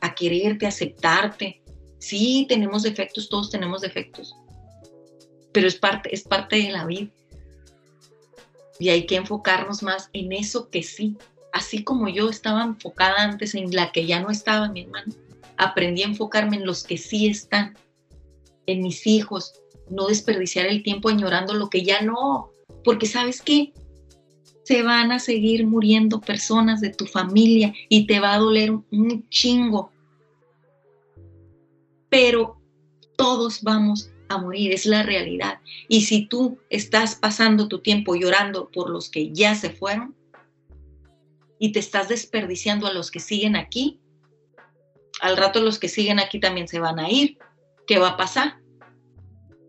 a quererte, a aceptarte. Sí, tenemos defectos, todos tenemos defectos, pero es parte, es parte de la vida Y hay que enfocarnos más en eso que sí. Así como yo estaba enfocada antes en la que ya no estaba, mi hermano, aprendí a enfocarme en los que sí están, en mis hijos, no desperdiciar el tiempo añorando lo que ya no, porque sabes qué, se van a seguir muriendo personas de tu familia y te va a doler un chingo. Pero todos vamos morir, es la realidad. Y si tú estás pasando tu tiempo llorando por los que ya se fueron y te estás desperdiciando a los que siguen aquí, al rato los que siguen aquí también se van a ir. ¿Qué va a pasar?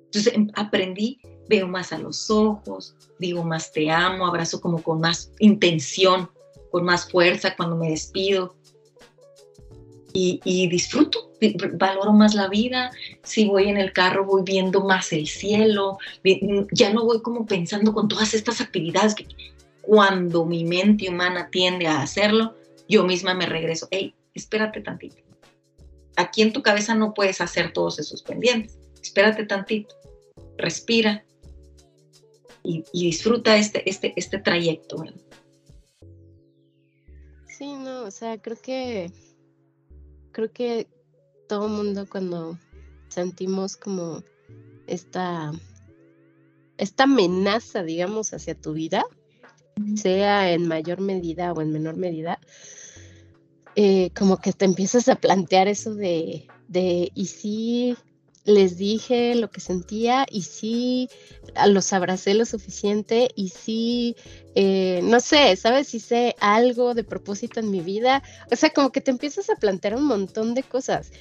Entonces em, aprendí, veo más a los ojos, digo más te amo, abrazo como con más intención, con más fuerza cuando me despido. Y, disfruto, valoro más la vida. Si voy en el carro, voy viendo más el cielo. Ya no voy como pensando con todas estas actividades que cuando mi mente humana tiende a hacerlo, yo misma me regreso. Hey, espérate tantito. Aquí en tu cabeza no puedes hacer todos esos pendientes. Espérate tantito respira y, disfruta este, este, este trayecto. Sí, no, o sea, creo que creo que todo mundo cuando sentimos como esta esta amenaza, digamos, hacia tu vida, sea en mayor medida o en menor medida, eh, como que te empiezas a plantear eso de, de ¿y si les dije lo que sentía y sí los abracé lo suficiente y sí, eh, no sé, ¿sabes? Si sé algo de propósito en mi vida. O sea, como que te empiezas a plantear un montón de cosas.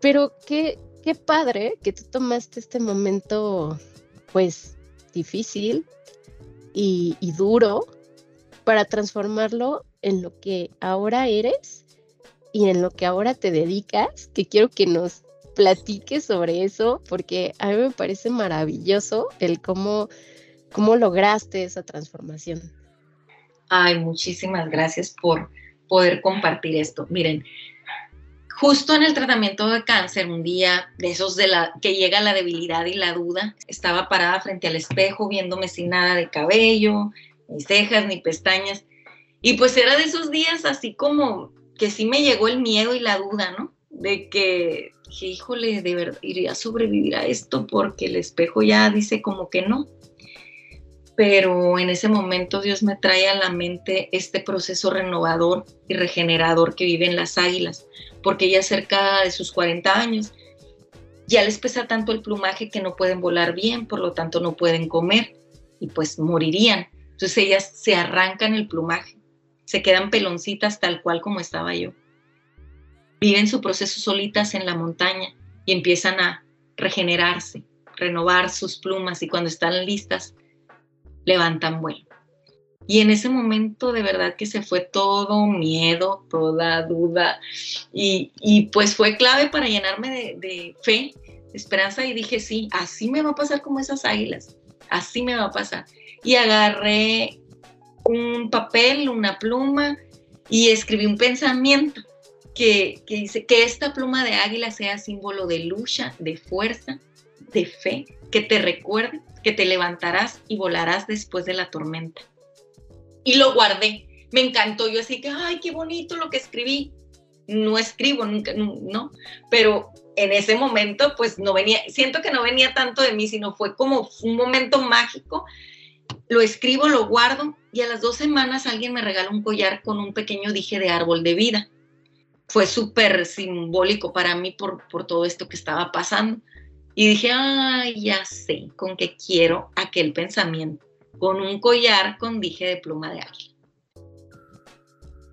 Pero qué, qué padre que tú tomaste este momento, pues, difícil y, y duro para transformarlo en lo que ahora eres y en lo que ahora te dedicas, que quiero que nos platique sobre eso, porque a mí me parece maravilloso el cómo, cómo lograste esa transformación. Ay, muchísimas gracias por poder compartir esto. Miren, justo en el tratamiento de cáncer, un día de esos de la que llega la debilidad y la duda, estaba parada frente al espejo viéndome sin nada de cabello, ni cejas, ni pestañas. Y pues era de esos días así como que sí me llegó el miedo y la duda, ¿no? De que dije, híjole, de verdad, iría a sobrevivir a esto porque el espejo ya dice como que no. Pero en ese momento Dios me trae a la mente este proceso renovador y regenerador que viven las águilas, porque ya cerca de sus 40 años ya les pesa tanto el plumaje que no pueden volar bien, por lo tanto no pueden comer y pues morirían. Entonces ellas se arrancan el plumaje, se quedan peloncitas tal cual como estaba yo viven su proceso solitas en la montaña y empiezan a regenerarse, renovar sus plumas y cuando están listas, levantan vuelo. Y en ese momento de verdad que se fue todo miedo, toda duda y, pues fue clave para llenarme de, de fe, esperanza y dije, sí, así me va a pasar como esas águilas, así me va a pasar. Y agarré un papel, una pluma y escribí un pensamiento que, dice que esta pluma de águila sea símbolo de lucha, de fuerza, de fe, que te recuerde que te levantarás y volarás después de la tormenta. Y lo guardé. Me encantó. Yo así que, ay, qué bonito lo que escribí. No escribo nunca, no, pero en ese momento, pues no venía, siento que no venía tanto de mí, sino fue como un momento mágico. Lo escribo, lo guardo y a las dos semanas alguien me regala un collar con un pequeño dije de árbol de vida fue súper simbólico para mí por, por todo esto que estaba pasando. Y dije, ya sé con qué quiero aquel pensamiento, con un collar con dije de pluma de águila.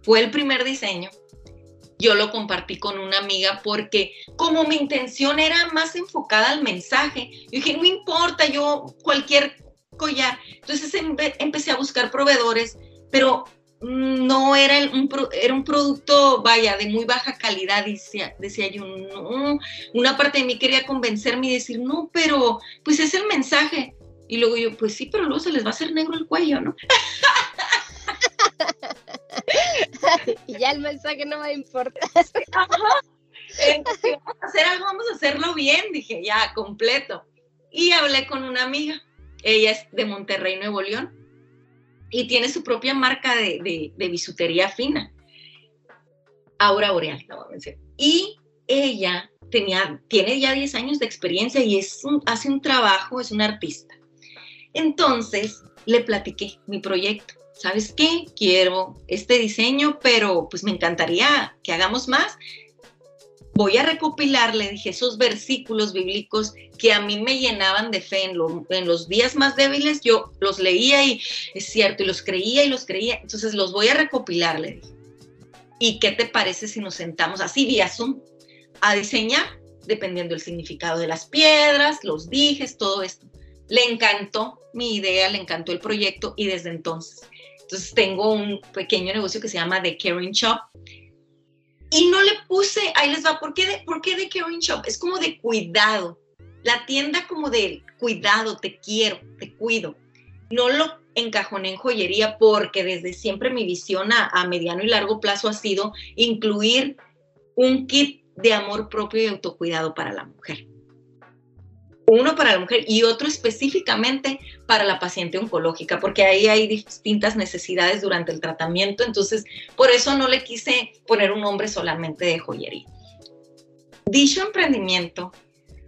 Fue el primer diseño. Yo lo compartí con una amiga porque como mi intención era más enfocada al mensaje, yo dije, no importa, yo cualquier collar. Entonces empecé a buscar proveedores, pero no era un, era un producto, vaya, de muy baja calidad, decía, decía yo, no, una parte de mí quería convencerme y decir, no, pero pues es el mensaje. Y luego yo, pues sí, pero luego se les va a hacer negro el cuello, ¿no? y ya el mensaje no me importa. Entonces, vamos a hacer algo, vamos a hacerlo bien, dije, ya, completo. Y hablé con una amiga, ella es de Monterrey, Nuevo León, y tiene su propia marca de, bisutería fina. Aura Boreal, la voy a mencionar. Y ella tenía, tiene ya 10 años de experiencia y es hace un trabajo, es una artista. Entonces le platiqué mi proyecto. ¿Sabes qué? Quiero este diseño, pero pues me encantaría que hagamos más voy a recopilar, le dije, esos versículos bíblicos que a mí me llenaban de fe en, los días más débiles, yo los leía y es cierto, y los creía y los creía, entonces los voy a recopilar, le dije. ¿Y qué te parece si nos sentamos así vía Zoom a diseñar, dependiendo del significado de las piedras, los dijes, todo esto? Le encantó mi idea, le encantó el proyecto y desde entonces. Entonces tengo un pequeño negocio que se llama The Caring Shop y no le puse, ahí les va, ¿por qué de, ¿por qué de Caring Shop? Es como de cuidado. La tienda como de cuidado, te quiero, te cuido. No lo encajoné en joyería porque desde siempre mi visión a, a mediano y largo plazo ha sido incluir un kit de amor propio y autocuidado para la mujer uno para la mujer y otro específicamente para la paciente oncológica, porque ahí hay distintas necesidades durante el tratamiento, entonces por eso no le quise poner un nombre solamente de joyería. Dicho emprendimiento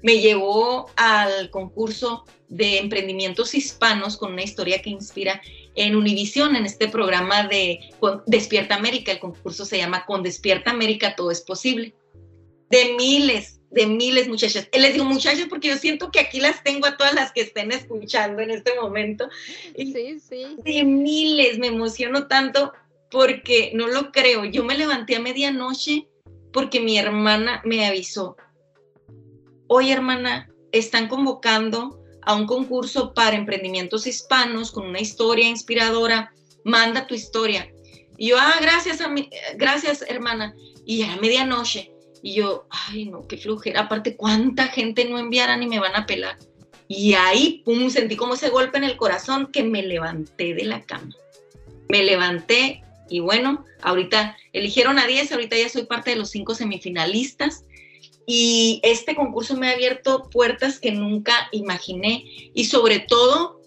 me llevó al concurso de emprendimientos hispanos con una historia que inspira en Univisión, en este programa de Despierta América. El concurso se llama Con Despierta América todo es posible. De miles de miles muchachas. Les digo muchachas porque yo siento que aquí las tengo a todas las que estén escuchando en este momento. Sí, sí. De miles, me emociono tanto porque no lo creo. Yo me levanté a medianoche porque mi hermana me avisó. Oye, hermana, están convocando a un concurso para emprendimientos hispanos con una historia inspiradora. Manda tu historia. Y yo, ah, gracias, a mi, gracias, hermana. Y a medianoche y yo, ay, no, qué flujera. Aparte, ¿cuánta gente no enviarán y me van a pelar? Y ahí, pum, sentí como ese golpe en el corazón que me levanté de la cama. Me levanté y bueno, ahorita eligieron a 10, ahorita ya soy parte de los cinco semifinalistas. Y este concurso me ha abierto puertas que nunca imaginé. Y sobre todo,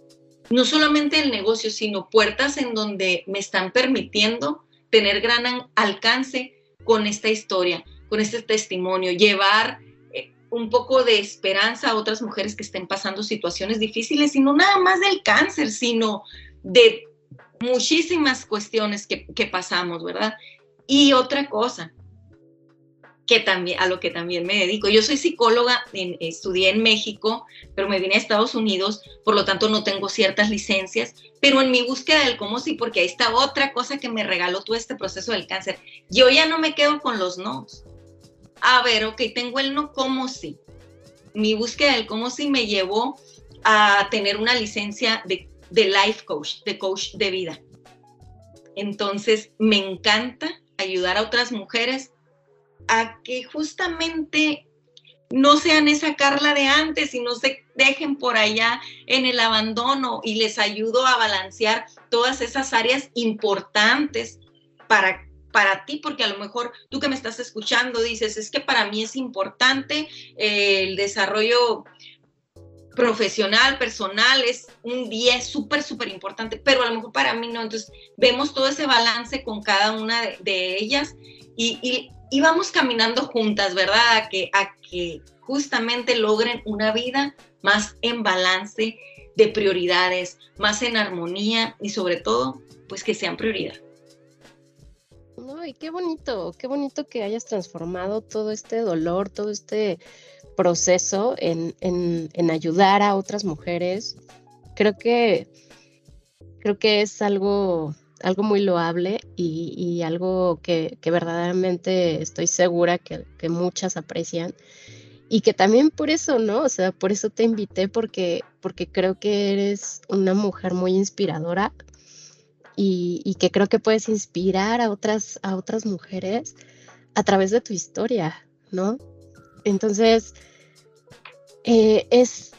no solamente el negocio, sino puertas en donde me están permitiendo tener gran alcance con esta historia con este testimonio, llevar eh, un poco de esperanza a otras mujeres que estén pasando situaciones difíciles, y no nada más del cáncer, sino de muchísimas cuestiones que, que pasamos, ¿verdad? Y otra cosa, que también, a lo que también me dedico. Yo soy psicóloga, estudié en México, pero me vine a Estados Unidos, por lo tanto no tengo ciertas licencias, pero en mi búsqueda del cómo sí, porque ahí está otra cosa que me regaló todo este proceso del cáncer. Yo ya no me quedo con los no a ver, ok, tengo el no, ¿cómo sí? Mi búsqueda del cómo sí me llevó a tener una licencia de, de life coach, de coach de vida. Entonces, me encanta ayudar a otras mujeres a que justamente no sean esa Carla de antes y no se dejen por allá en el abandono y les ayudo a balancear todas esas áreas importantes para para ti, porque a lo mejor tú que me estás escuchando dices, es que para mí es importante eh, el desarrollo profesional, personal, es un 10 súper, súper importante, pero a lo mejor para mí no. Entonces, vemos todo ese balance con cada una de, ellas y, y, vamos caminando juntas, ¿verdad? Que, a que justamente logren una vida más en balance de prioridades, más en armonía y sobre todo, pues que sean prioridad. No, y qué bonito, qué bonito que hayas transformado todo este dolor, todo este proceso en, ayudar a otras mujeres. Creo que, creo que es algo, algo muy loable y, algo que, verdaderamente estoy segura que, que, muchas aprecian. Y que también por eso, ¿no? O sea, por eso te invité, porque, porque creo que eres una mujer muy inspiradora y, que creo que puedes inspirar a otras, a otras mujeres a través de tu historia, ¿no? Entonces, eh, es,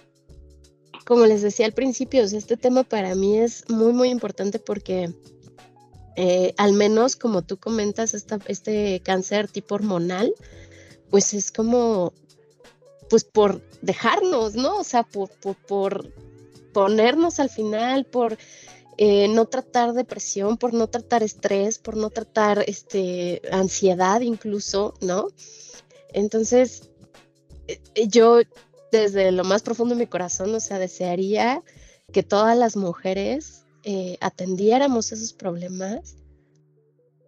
como les decía al principio, este tema para mí es muy, muy importante porque eh, al menos como tú comentas, este cáncer tipo hormonal, pues es como, pues por dejarnos, ¿no? O sea, por, por ponernos al final, por eh, no tratar depresión, por no tratar estrés, por no tratar este, ansiedad incluso, ¿no? Entonces, eh, yo desde lo más profundo de mi corazón, o sea, desearía que todas las mujeres eh, atendiéramos esos problemas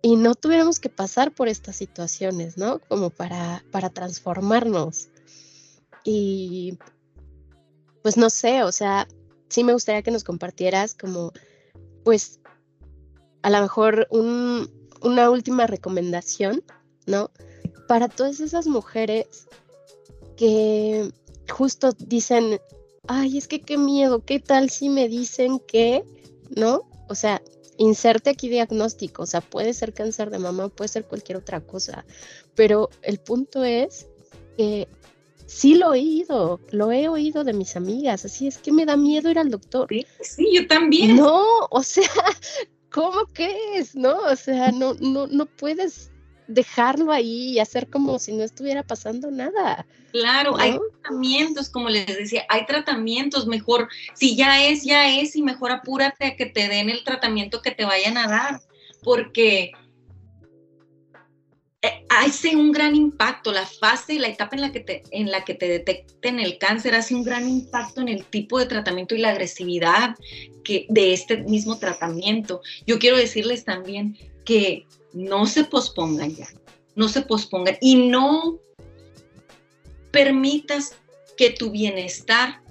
y no tuviéramos que pasar por estas situaciones, ¿no? Como para, para transformarnos. Y pues no sé, o sea, sí me gustaría que nos compartieras como, pues, a lo mejor una última recomendación, ¿no? Para todas esas mujeres que justo dicen, ay, es que qué miedo, ¿qué tal si me dicen que, ¿no? O sea, inserte aquí diagnóstico, o sea, puede ser cáncer de mama, puede ser cualquier otra cosa, pero el punto es que sí lo he oído, lo he oído de mis amigas, así es que me da miedo ir al doctor. Sí, yo también. No, o sea, ¿cómo que es? No, o sea, no, no, no puedes dejarlo ahí y hacer como si no estuviera pasando nada. Claro, hay tratamientos, como les decía, hay tratamientos, mejor, si ya es, ya es, y mejor apúrate a que te den el tratamiento que te vayan a dar, porque hace un gran impacto, la fase, la etapa en la que te, en la que te detecten el cáncer hace un gran impacto en el tipo de tratamiento y la agresividad que, de este mismo tratamiento. Yo quiero decirles también que no se pospongan ya, no se pospongan y no permitas que tu bienestar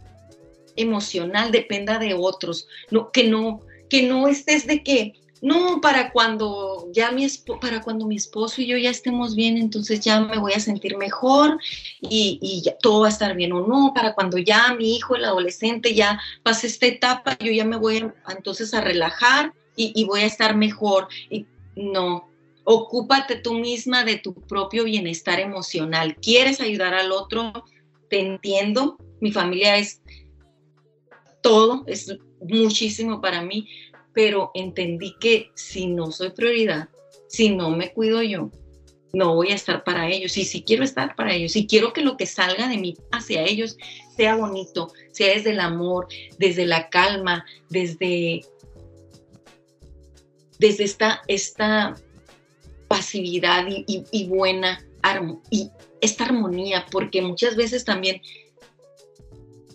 emocional dependa de otros, no, que no, que no estés de que, no, para cuando ya mi para cuando mi esposo y yo ya estemos bien, entonces ya me voy a sentir mejor y, ya todo va a estar bien o no, para cuando ya mi hijo, el adolescente, ya pase esta etapa, yo ya me voy entonces a relajar y, y voy a estar mejor. Y no, Ocúpate tú misma de tu propio bienestar emocional. ¿Quieres ayudar al otro? Te entiendo. Mi familia es todo, es muchísimo para mí, pero entendí que si no soy prioridad, si no me cuido yo, no voy a estar para ellos. Y si quiero estar para ellos, si quiero que lo que salga de mí hacia ellos sea bonito, sea desde el amor, desde la calma, desde, desde esta, esta pasividad y, buena y esta armonía, porque muchas veces también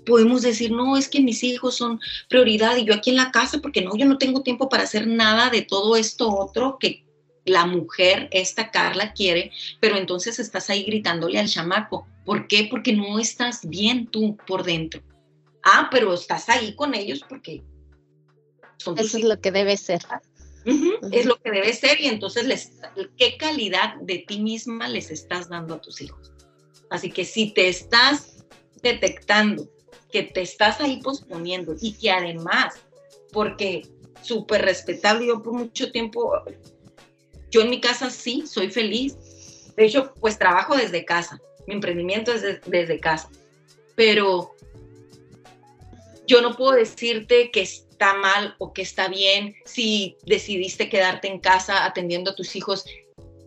podemos decir, no, es que mis hijos son prioridad y yo aquí en la casa, porque no, yo no tengo tiempo para hacer nada de todo esto otro que la mujer, esta Carla, quiere, pero entonces estás ahí gritándole al chamaco. ¿Por qué? Porque no estás bien tú por dentro. Ah, pero estás ahí con ellos porque... Eso es lo que debe ser. Es lo que debe ser y entonces les, qué calidad de ti misma les estás dando a tus hijos. Así que si te estás detectando que te estás ahí posponiendo y que además, porque súper respetable, yo por mucho tiempo, yo en mi casa sí, soy feliz. De hecho, pues trabajo desde casa, mi emprendimiento es desde casa, pero yo no puedo decirte que está mal o que está bien, si decidiste quedarte en casa atendiendo a tus hijos,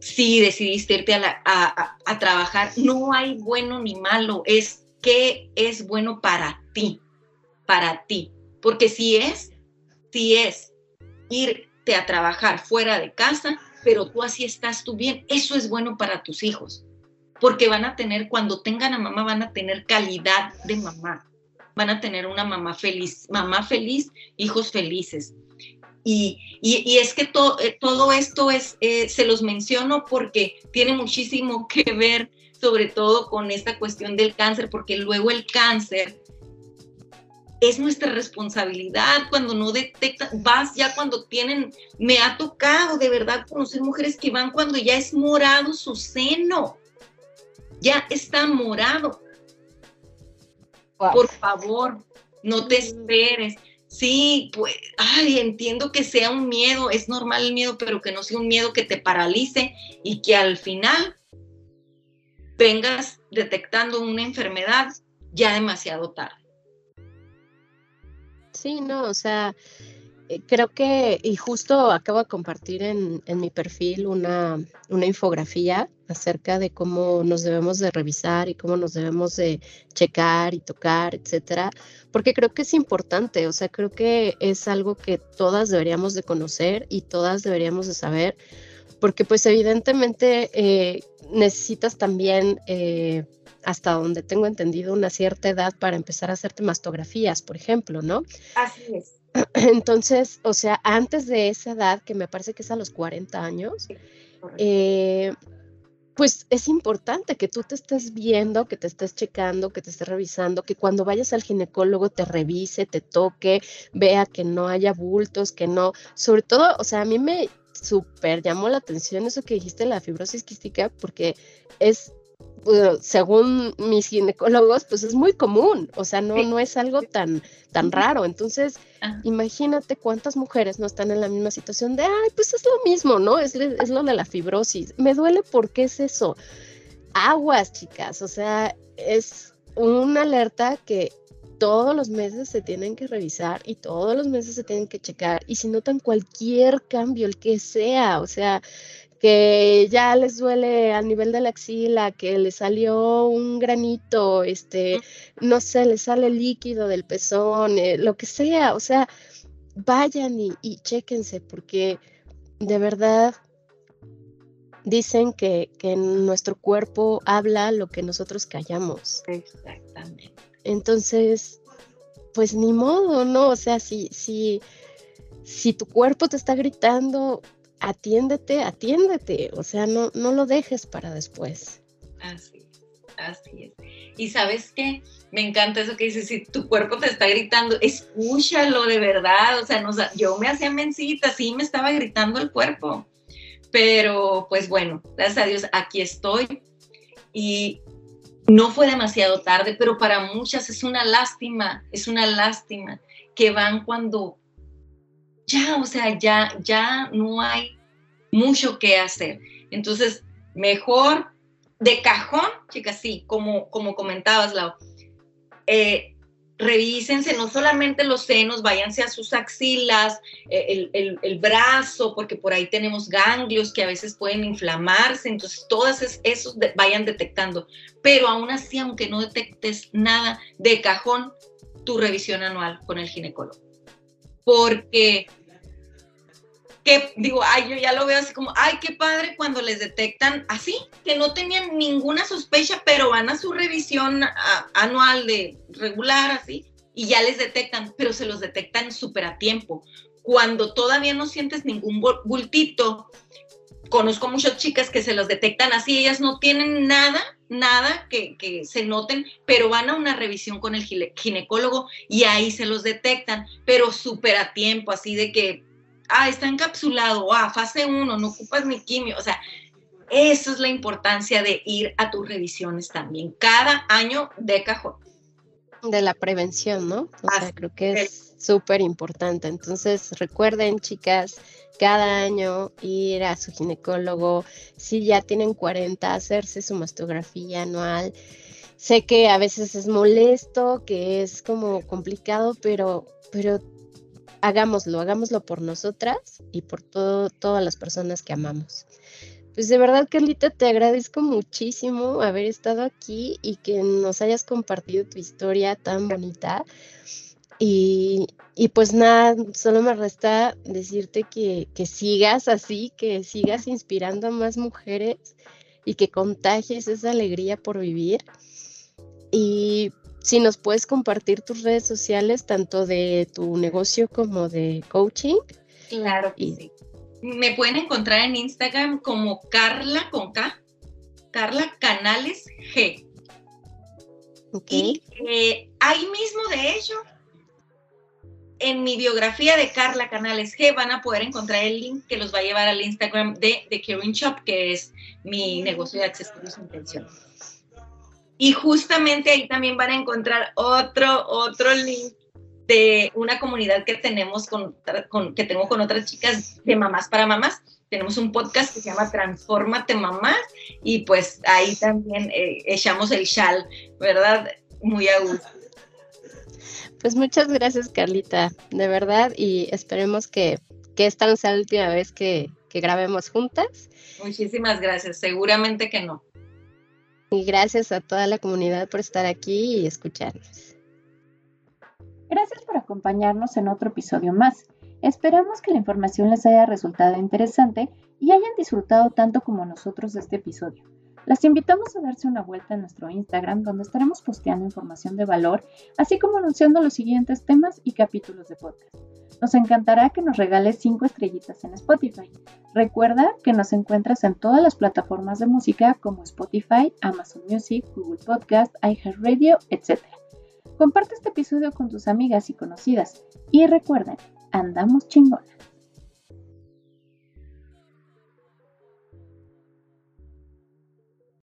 si decidiste irte a, trabajar, no hay bueno ni malo, es qué es bueno para ti, para ti. Porque si es, si es irte a trabajar fuera de casa, pero tú así estás tú bien, eso es bueno para tus hijos. Porque van a tener, cuando tengan a mamá, van a tener calidad de mamá van a tener una mamá feliz, mamá feliz, hijos felices. Y, es que eh, todo esto es, eh, se los menciono porque tiene muchísimo que ver sobre todo con esta cuestión del cáncer, porque luego el cáncer es nuestra responsabilidad cuando no detecta, vas ya cuando tienen, me ha tocado de verdad conocer mujeres que van cuando ya es morado su seno, ya está morado. Por favor, no te esperes. Sí, pues, ay, entiendo que sea un miedo, es normal el miedo, pero que no sea un miedo que te paralice y que al final vengas detectando una enfermedad ya demasiado tarde. Sí, no, o sea, eh, creo que, y justo acabo de compartir en, mi perfil una, una, infografía acerca de cómo nos debemos de revisar y cómo nos debemos de checar y tocar, etcétera, porque creo que es importante, o sea, creo que es algo que todas deberíamos de conocer y todas deberíamos de saber, porque pues evidentemente eh, necesitas también... Eh, hasta donde tengo entendido, una cierta edad para empezar a hacerte mastografías, por ejemplo, ¿no? Así es. Entonces, o sea, antes de esa edad, que me parece que es a los 40 años, eh, pues es importante que tú te estés viendo, que te estés checando, que te estés revisando, que cuando vayas al ginecólogo te revise, te toque, vea que no haya bultos, que no, sobre todo, o sea, a mí me súper llamó la atención eso que dijiste, la fibrosis quística, porque es según mis ginecólogos, pues es muy común, o sea, no, no es algo tan, tan raro. Entonces, imagínate cuántas mujeres no están en la misma situación de, ay, pues es lo mismo, ¿no? Es, es lo de la fibrosis. Me duele porque es eso. Aguas, chicas, o sea, es una alerta que todos los meses se tienen que revisar y todos los meses se tienen que checar. Y si notan cualquier cambio, el que sea, o sea, que ya les duele al nivel de la axila, que le salió un granito, este, no sé, le sale líquido del pezón, eh, lo que sea, o sea, vayan y, y chéquense, porque de verdad dicen que, que nuestro cuerpo habla lo que nosotros callamos. Exactamente. Entonces, pues ni modo, ¿no? O sea, si, si, si tu cuerpo te está gritando, atiéndete, atiéndete, o sea, no, no lo dejes para después. Así así es. Y sabes qué, me encanta eso que dices, si tu cuerpo te está gritando, escúchalo de verdad, o sea, no, yo me hacía mencita, sí me estaba gritando el cuerpo, pero pues bueno, gracias a Dios, aquí estoy y no fue demasiado tarde, pero para muchas es una lástima, es una lástima que van cuando ya, o sea, ya, ya no hay mucho que hacer. Entonces, mejor de cajón, chicas, sí, como, como comentabas, Lau, eh, revísense no solamente los senos, váyanse a sus axilas, eh, el, brazo, porque por ahí tenemos ganglios que a veces pueden inflamarse, entonces todos esos vayan detectando. Pero aún así, aunque no detectes nada, de cajón, tu revisión anual con el ginecólogo. Porque que digo, ay, yo ya lo veo así como, ay, qué padre cuando les detectan así, que no tenían ninguna sospecha, pero van a su revisión anual de regular, así, y ya les detectan, pero se los detectan súper a tiempo. Cuando todavía no sientes ningún bultito, conozco muchas chicas que se los detectan así, ellas no tienen nada, nada que, que, se noten, pero van a una revisión con el ginecólogo y ahí se los detectan, pero súper a tiempo, así de que ah, está encapsulado, ah, fase 1, no ocupas ni quimio, o sea, eso es la importancia de ir a tus revisiones también, cada año de cajón. De la prevención, ¿no? O sea, creo que es súper importante. Entonces, recuerden, chicas, cada año ir a su ginecólogo, si ya tienen 40, hacerse su mastografía anual. Sé que a veces es molesto, que es como complicado, pero, pero hagámoslo, hagámoslo por nosotras y por todo, todas las personas que amamos. Pues de verdad, Carlita, te agradezco muchísimo haber estado aquí y que nos hayas compartido tu historia tan bonita. Y, pues nada, solo me resta decirte que, que sigas así, que sigas inspirando a más mujeres y que contagies esa alegría por vivir. Y si nos puedes compartir tus redes sociales, tanto de tu negocio como de coaching. Claro que sí. Me pueden encontrar en Instagram como Carla con K, Carla Canales G. Y eh, ahí mismo, de hecho, en mi biografía de Carla Canales G van a poder encontrar el link que los va a llevar al Instagram de The Caring Shop, que es mi negocio de accesorios intención. Y justamente ahí también van a encontrar otro, otro link de una comunidad que tenemos con, que tengo con otras chicas de mamás para mamás. Tenemos un podcast que se llama Transfórmate Mamás y pues ahí también eh, echamos el chal, ¿verdad? Muy a gusto. Pues muchas gracias, Carlita, de verdad, y esperemos que, que esta no sea la última vez que, que grabemos juntas. Muchísimas gracias, seguramente que no. Y gracias a toda la comunidad por estar aquí y escucharnos. Gracias por acompañarnos en otro episodio más. Esperamos que la información les haya resultado interesante y hayan disfrutado tanto como nosotros de este episodio. Las invitamos a darse una vuelta en nuestro Instagram donde estaremos posteando información de valor, así como anunciando los siguientes temas y capítulos de podcast. Nos encantará que nos regales 5 estrellitas en Spotify. Recuerda que nos encuentras en todas las plataformas de música como Spotify, Amazon Music, Google Podcast, iHeartRadio, etc. Comparte este episodio con tus amigas y conocidas y recuerden, andamos chingonas.